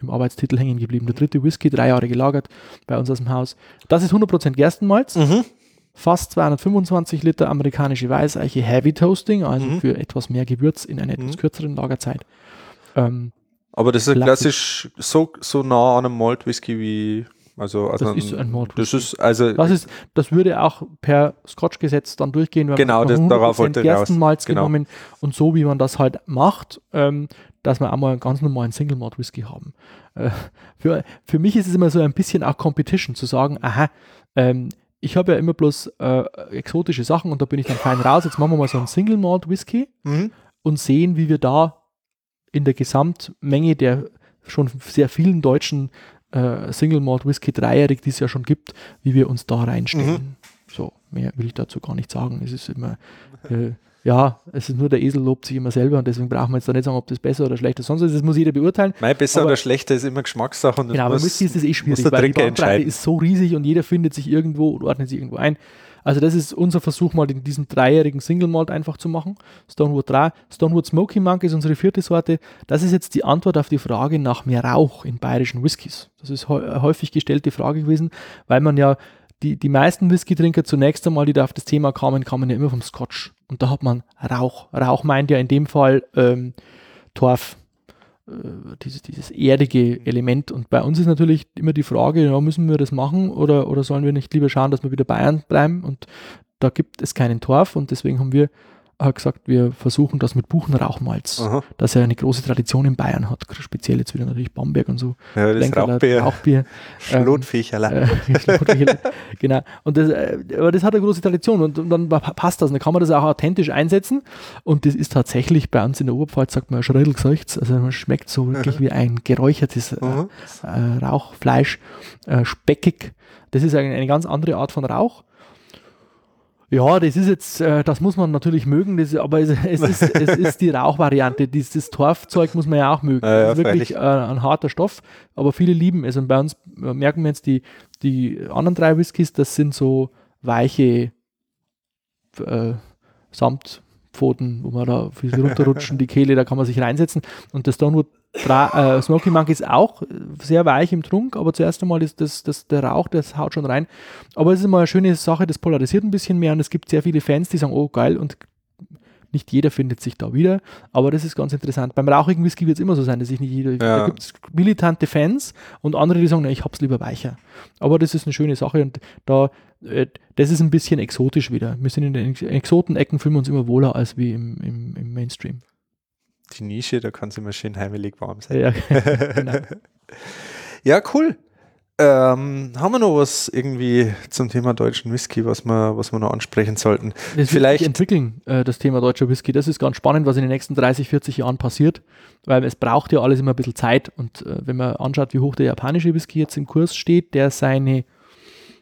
im Arbeitstitel hängen geblieben. Der dritte Whisky, drei Jahre gelagert bei uns aus dem Haus. Das ist 100% Gerstenmalz. Mhm fast 225 Liter amerikanische Weißeiche Heavy Toasting, also mhm. für etwas mehr Gewürz in einer etwas mhm. kürzeren Lagerzeit. Ähm, Aber das ist klassisch so, so nah an einem Malt Whisky wie also, also das ist ein Malt Das ist also das ist das würde auch per Scotch Gesetz dann durchgehen, wenn genau, man das, darauf wollte Gerstenmalz genau. genommen und so wie man das halt macht, ähm, dass wir einmal einen ganz normalen Single Malt Whisky haben. Äh, für, für mich ist es immer so ein bisschen auch Competition zu sagen, aha, ähm, ich habe ja immer bloß äh, exotische Sachen und da bin ich dann fein raus. Jetzt machen wir mal so einen Single Malt Whisky mhm. und sehen, wie wir da in der Gesamtmenge der schon sehr vielen deutschen äh, Single Malt Whisky dreijährig, die es ja schon gibt, wie wir uns da reinstellen. Mhm. So, mehr will ich dazu gar nicht sagen. Es ist immer äh, ja, es ist nur der Esel lobt sich immer selber und deswegen brauchen wir jetzt da nicht sagen, ob das besser oder schlechter ist. Sonst ist, das muss jeder beurteilen. Mein besser aber, oder schlechter ist immer Geschmackssache. Und genau, aber muss, ist das eh schwierig, weil die Bandbreite ist so riesig und jeder findet sich irgendwo und ordnet sich irgendwo ein. Also das ist unser Versuch mal in diesem dreijährigen Single Malt einfach zu machen. Stonewood 3. Stonewood Smoky Monk ist unsere vierte Sorte. Das ist jetzt die Antwort auf die Frage nach mehr Rauch in bayerischen Whiskys. Das ist häufig gestellte Frage gewesen, weil man ja die, die meisten Whisky-Trinker zunächst einmal, die da auf das Thema kamen, kamen ja immer vom Scotch. Und da hat man Rauch. Rauch meint ja in dem Fall ähm, Torf, äh, dieses, dieses erdige Element. Und bei uns ist natürlich immer die Frage, ja, müssen wir das machen oder, oder sollen wir nicht lieber schauen, dass wir wieder Bayern bleiben? Und da gibt es keinen Torf und deswegen haben wir hat gesagt, wir versuchen das mit Buchenrauchmalz, Aha. das ja eine große Tradition in Bayern hat, speziell jetzt wieder natürlich Bamberg und so. Ja, das Rauchbier. Rauchbier. *laughs* Schlotfächerle. *laughs* Äh, genau. Und das, äh, aber das hat eine große Tradition und, und, dann passt das. Und dann kann man das auch authentisch einsetzen und das ist tatsächlich bei uns in der Oberpfalz, sagt man Schreddelgesöchts, also man schmeckt so wirklich wie ein geräuchertes äh, äh, Rauchfleisch, äh, speckig. Das ist eine, eine ganz andere Art von Rauch ja, das ist jetzt, äh, das muss man natürlich mögen, das, aber es, es, ist, es *laughs* ist die Rauchvariante. Dieses Torfzeug muss man ja auch mögen. Ja, ja, das ist wirklich äh, ein harter Stoff, aber viele lieben es. Und bei uns äh, merken wir jetzt die, die anderen drei Whiskys, das sind so weiche äh, Samtpfoten, wo man da runterrutschen, die *laughs* Kehle, da kann man sich reinsetzen. Und das Stonewood Bra äh, Smoky Monk ist auch sehr weich im Trunk, aber zuerst einmal ist das, das, der Rauch, das haut schon rein. Aber es ist immer eine schöne Sache, das polarisiert ein bisschen mehr und es gibt sehr viele Fans, die sagen, oh geil, und nicht jeder findet sich da wieder, aber das ist ganz interessant. Beim rauchigen Whisky wird es immer so sein, dass ich nicht jeder, ja. da gibt es militante Fans und andere, die sagen, ich hab's lieber weicher. Aber das ist eine schöne Sache und da, äh, das ist ein bisschen exotisch wieder. Wir sind in den Exotenecken, fühlen wir uns immer wohler als wie im, im, im Mainstream die Nische, da kann es immer schön heimelig warm sein. Ja, *laughs* genau. *laughs* ja cool. Ähm, haben wir noch was irgendwie zum Thema deutschen Whisky, was wir, was wir noch ansprechen sollten? Das Vielleicht entwickeln, äh, das Thema deutscher Whisky. Das ist ganz spannend, was in den nächsten 30, 40 Jahren passiert, weil es braucht ja alles immer ein bisschen Zeit. Und äh, wenn man anschaut, wie hoch der japanische Whisky jetzt im Kurs steht, der seine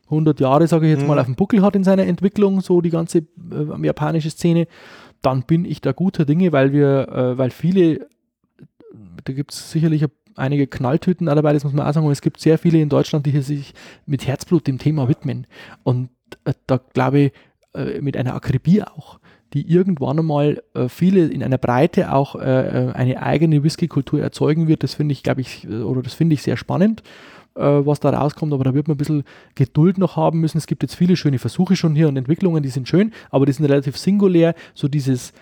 100 Jahre, sage ich jetzt mhm. mal, auf dem Buckel hat in seiner Entwicklung, so die ganze äh, japanische Szene, dann bin ich da guter Dinge, weil wir, äh, weil viele, da gibt es sicherlich einige Knalltüten dabei, das muss man auch sagen, aber es gibt sehr viele in Deutschland, die sich mit Herzblut dem Thema widmen. Und äh, da glaube ich, äh, mit einer Akribie auch, die irgendwann einmal äh, viele in einer Breite auch äh, äh, eine eigene Whisky-Kultur erzeugen wird. Das finde ich, glaube ich, oder das finde ich sehr spannend äh, was da rauskommt, aber da wird man ein bisschen Geduld noch haben müssen. Es gibt jetzt viele schöne Versuche schon hier und Entwicklungen, die sind schön, aber die sind relativ singulär. So dieses, äh,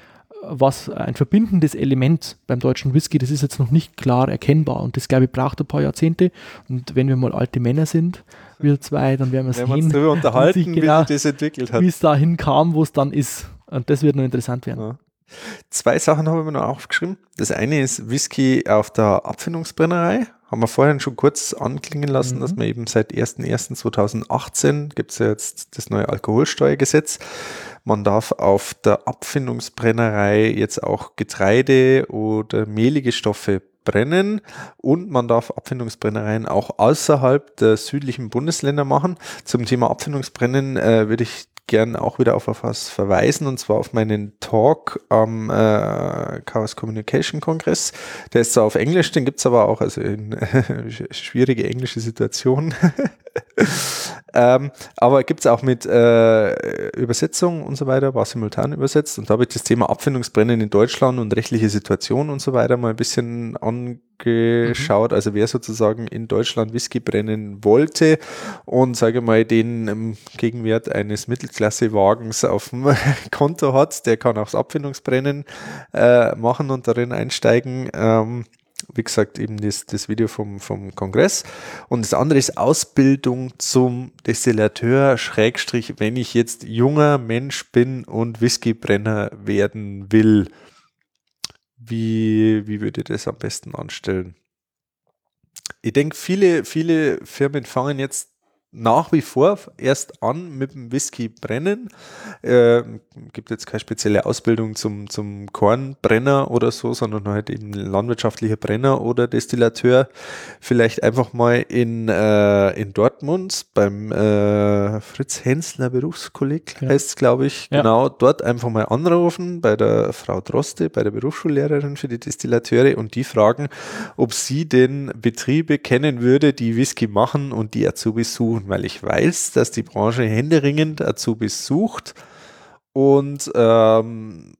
was ein verbindendes Element beim deutschen Whisky, das ist jetzt noch nicht klar erkennbar und das glaube ich braucht ein paar Jahrzehnte. Und wenn wir mal alte Männer sind, wir zwei, dann werden wir sehen, wir uns darüber unterhalten, genau, *laughs* wie sich das entwickelt hat. Wie es dahin kam, wo es dann ist. Und das wird noch interessant werden. Ja. Zwei Sachen habe ich mir noch aufgeschrieben. Das eine ist Whisky auf der Abfindungsbrennerei. Haben wir vorhin schon kurz anklingen lassen, mhm. dass man eben seit 01.01.2018 gibt es ja jetzt das neue Alkoholsteuergesetz. Man darf auf der Abfindungsbrennerei jetzt auch Getreide oder mehlige Stoffe brennen und man darf Abfindungsbrennereien auch außerhalb der südlichen Bundesländer machen. Zum Thema Abfindungsbrennen äh, würde ich gern auch wieder auf was verweisen und zwar auf meinen Talk am äh, Chaos Communication Kongress. Der ist zwar auf Englisch, den gibt es aber auch, also in *laughs* schwierige englische Situationen. *laughs* *laughs* ähm, aber gibt es auch mit äh, Übersetzung und so weiter, war simultan übersetzt und da habe ich das Thema Abfindungsbrennen in Deutschland und rechtliche Situation und so weiter mal ein bisschen angeschaut. Mhm. Also wer sozusagen in Deutschland Whisky brennen wollte und sage mal den ähm, Gegenwert eines Mittelklassewagens auf dem *laughs* Konto hat, der kann auch das Abfindungsbrennen äh, machen und darin einsteigen. Ähm, wie gesagt, eben das, das Video vom, vom Kongress. Und das andere ist Ausbildung zum Destillateur, Schrägstrich, wenn ich jetzt junger Mensch bin und Whiskybrenner werden will. Wie, wie würde das am besten anstellen? Ich denke, viele, viele Firmen fangen jetzt nach wie vor erst an mit dem Whisky brennen. Äh, gibt jetzt keine spezielle Ausbildung zum, zum Kornbrenner oder so, sondern halt eben landwirtschaftlicher Brenner oder Destillateur. Vielleicht einfach mal in, äh, in Dortmund beim äh, Fritz Hensler Berufskolleg ja. heißt es, glaube ich. Ja. Genau, dort einfach mal anrufen bei der Frau Droste, bei der Berufsschullehrerin für die Destillateure und die fragen, ob sie denn Betriebe kennen würde, die Whisky machen und die Azubis suchen suchen, weil ich weiß, dass die Branche händeringend Azubis sucht. Und ähm,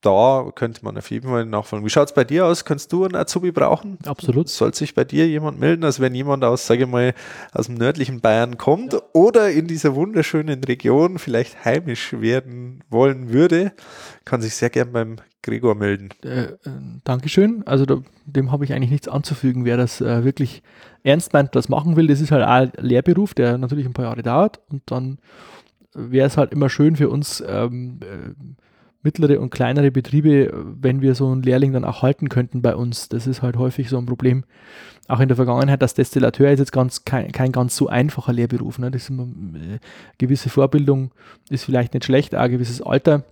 da könnte man auf jeden Fall nachfragen. Wie schaut es bei dir aus? Kannst du einen Azubi brauchen? Absolut. Soll sich bei dir jemand melden? Also wenn jemand aus, sage ich mal, aus dem nördlichen Bayern kommt ja. oder in dieser wunderschönen Region vielleicht heimisch werden wollen würde, kann sich sehr gern beim Gregor melden. Äh, äh, Dankeschön. Also da, dem habe ich eigentlich nichts anzufügen. Wer das äh, wirklich ernst meint, das machen will, das ist halt ein Lehrberuf, der natürlich ein paar Jahre dauert und dann wäre es halt immer schön für uns ähm, äh, mittlere und kleinere Betriebe, wenn wir so einen Lehrling dann auch halten könnten bei uns. Das ist halt häufig so ein Problem. Auch in der Vergangenheit, das Destillateur ist jetzt ganz, kein, kein ganz so einfacher Lehrberuf. Ne? Das ist immer, äh, gewisse Vorbildung ist vielleicht nicht schlecht, auch ein gewisses Alter.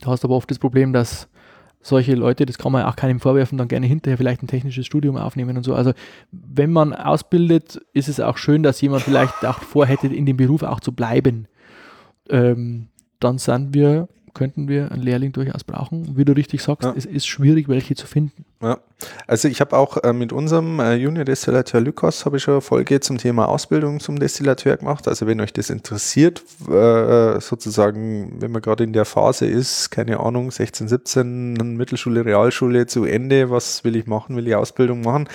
Du hast aber oft das Problem, dass solche Leute, das kann man auch keinem vorwerfen, dann gerne hinterher vielleicht ein technisches Studium aufnehmen und so. Also wenn man ausbildet, ist es auch schön, dass jemand vielleicht auch vorhätte, in dem Beruf auch zu bleiben. Ähm, dann sind wir könnten wir einen Lehrling durchaus brauchen. Wie du richtig sagst, ja. es ist schwierig, welche zu finden. Ja. Also ich habe auch äh, mit unserem äh, Junior Destillateur Lykos habe ich schon eine Folge zum Thema Ausbildung zum Destillateur gemacht. Also wenn euch das interessiert, äh, sozusagen, wenn man gerade in der Phase ist, keine Ahnung, 16, 17, Mittelschule, Realschule zu Ende, was will ich machen, will ich Ausbildung machen,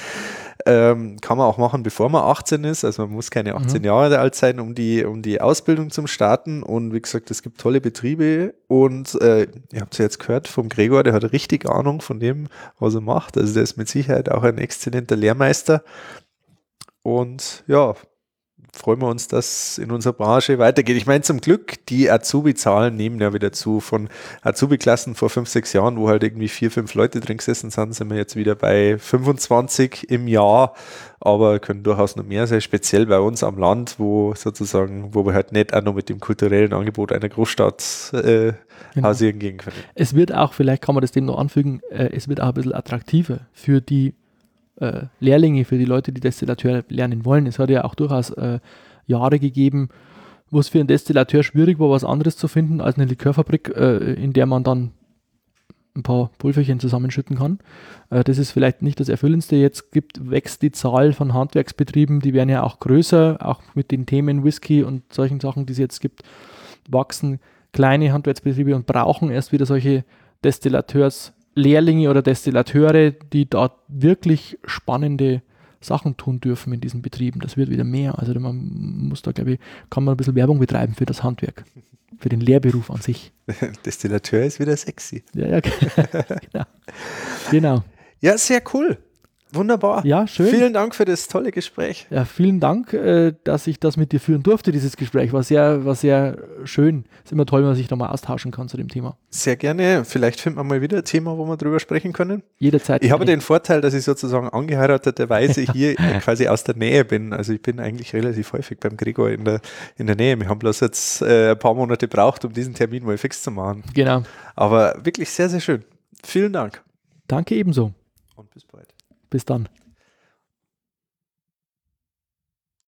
ähm, kann man auch machen, bevor man 18 ist. Also man muss keine 18 mhm. Jahre alt sein, um die, um die Ausbildung zum Starten. Und wie gesagt, es gibt tolle Betriebe. Und äh, ihr habt es ja jetzt gehört vom Gregor, der hat richtig Ahnung von dem, was er macht. Also der ist mit Sicherheit auch ein exzellenter Lehrmeister. Und ja, freuen wir uns, dass in unserer Branche weitergeht. Ich meine, zum Glück, die Azubi-Zahlen nehmen ja wieder zu. Von Azubi-Klassen vor fünf, sechs Jahren, wo halt irgendwie vier, fünf Leute drin gesessen sind, sind wir jetzt wieder bei 25 im Jahr, aber können durchaus noch mehr sein, speziell bei uns am Land, wo sozusagen, wo wir halt nicht auch noch mit dem kulturellen Angebot einer Großstadt äh, genau. hausieren gehen können. Es wird auch, vielleicht kann man das dem noch anfügen, äh, es wird auch ein bisschen attraktiver für die äh, Lehrlinge, für die Leute, die Destillateur lernen wollen. Es hat ja auch durchaus äh, Jahre gegeben, wo es für einen Destillateur schwierig war, was anderes zu finden als eine Likörfabrik, äh, in der man dann ein paar Pulverchen zusammenschütten kann. Äh, das ist vielleicht nicht das Erfüllendste. Jetzt gibt, wächst die Zahl von Handwerksbetrieben, die werden ja auch größer, auch mit den Themen Whisky und solchen Sachen, die es jetzt gibt, wachsen kleine Handwerksbetriebe und brauchen erst wieder solche Destillateurs Lehrlinge oder Destillateure, die dort wirklich spannende Sachen tun dürfen in diesen Betrieben. Das wird wieder mehr. Also man muss da, glaube ich, kann man ein bisschen Werbung betreiben für das Handwerk, für den Lehrberuf an sich. *laughs* Destillateur ist wieder sexy. Ja, ja, *laughs* genau. genau. Ja, sehr cool. Wunderbar. Ja, schön. Vielen Dank für das tolle Gespräch. Ja, vielen Dank, äh, dass ich das mit dir führen durfte, dieses Gespräch. War sehr, war sehr schön. Ist immer toll, wenn man sich nochmal austauschen kann zu dem Thema. Sehr gerne. Vielleicht finden wir mal wieder ein Thema, wo wir drüber sprechen können. Jederzeit. Ich habe den Vorteil, dass ich sozusagen angeheirateterweise hier *laughs* quasi aus der Nähe bin. Also ich bin eigentlich relativ häufig beim Gregor in der, in der Nähe. Wir haben bloß jetzt äh, ein paar Monate gebraucht, um diesen Termin mal fix zu machen. Genau. Aber wirklich sehr, sehr schön. Vielen Dank. Danke ebenso. Bis dann.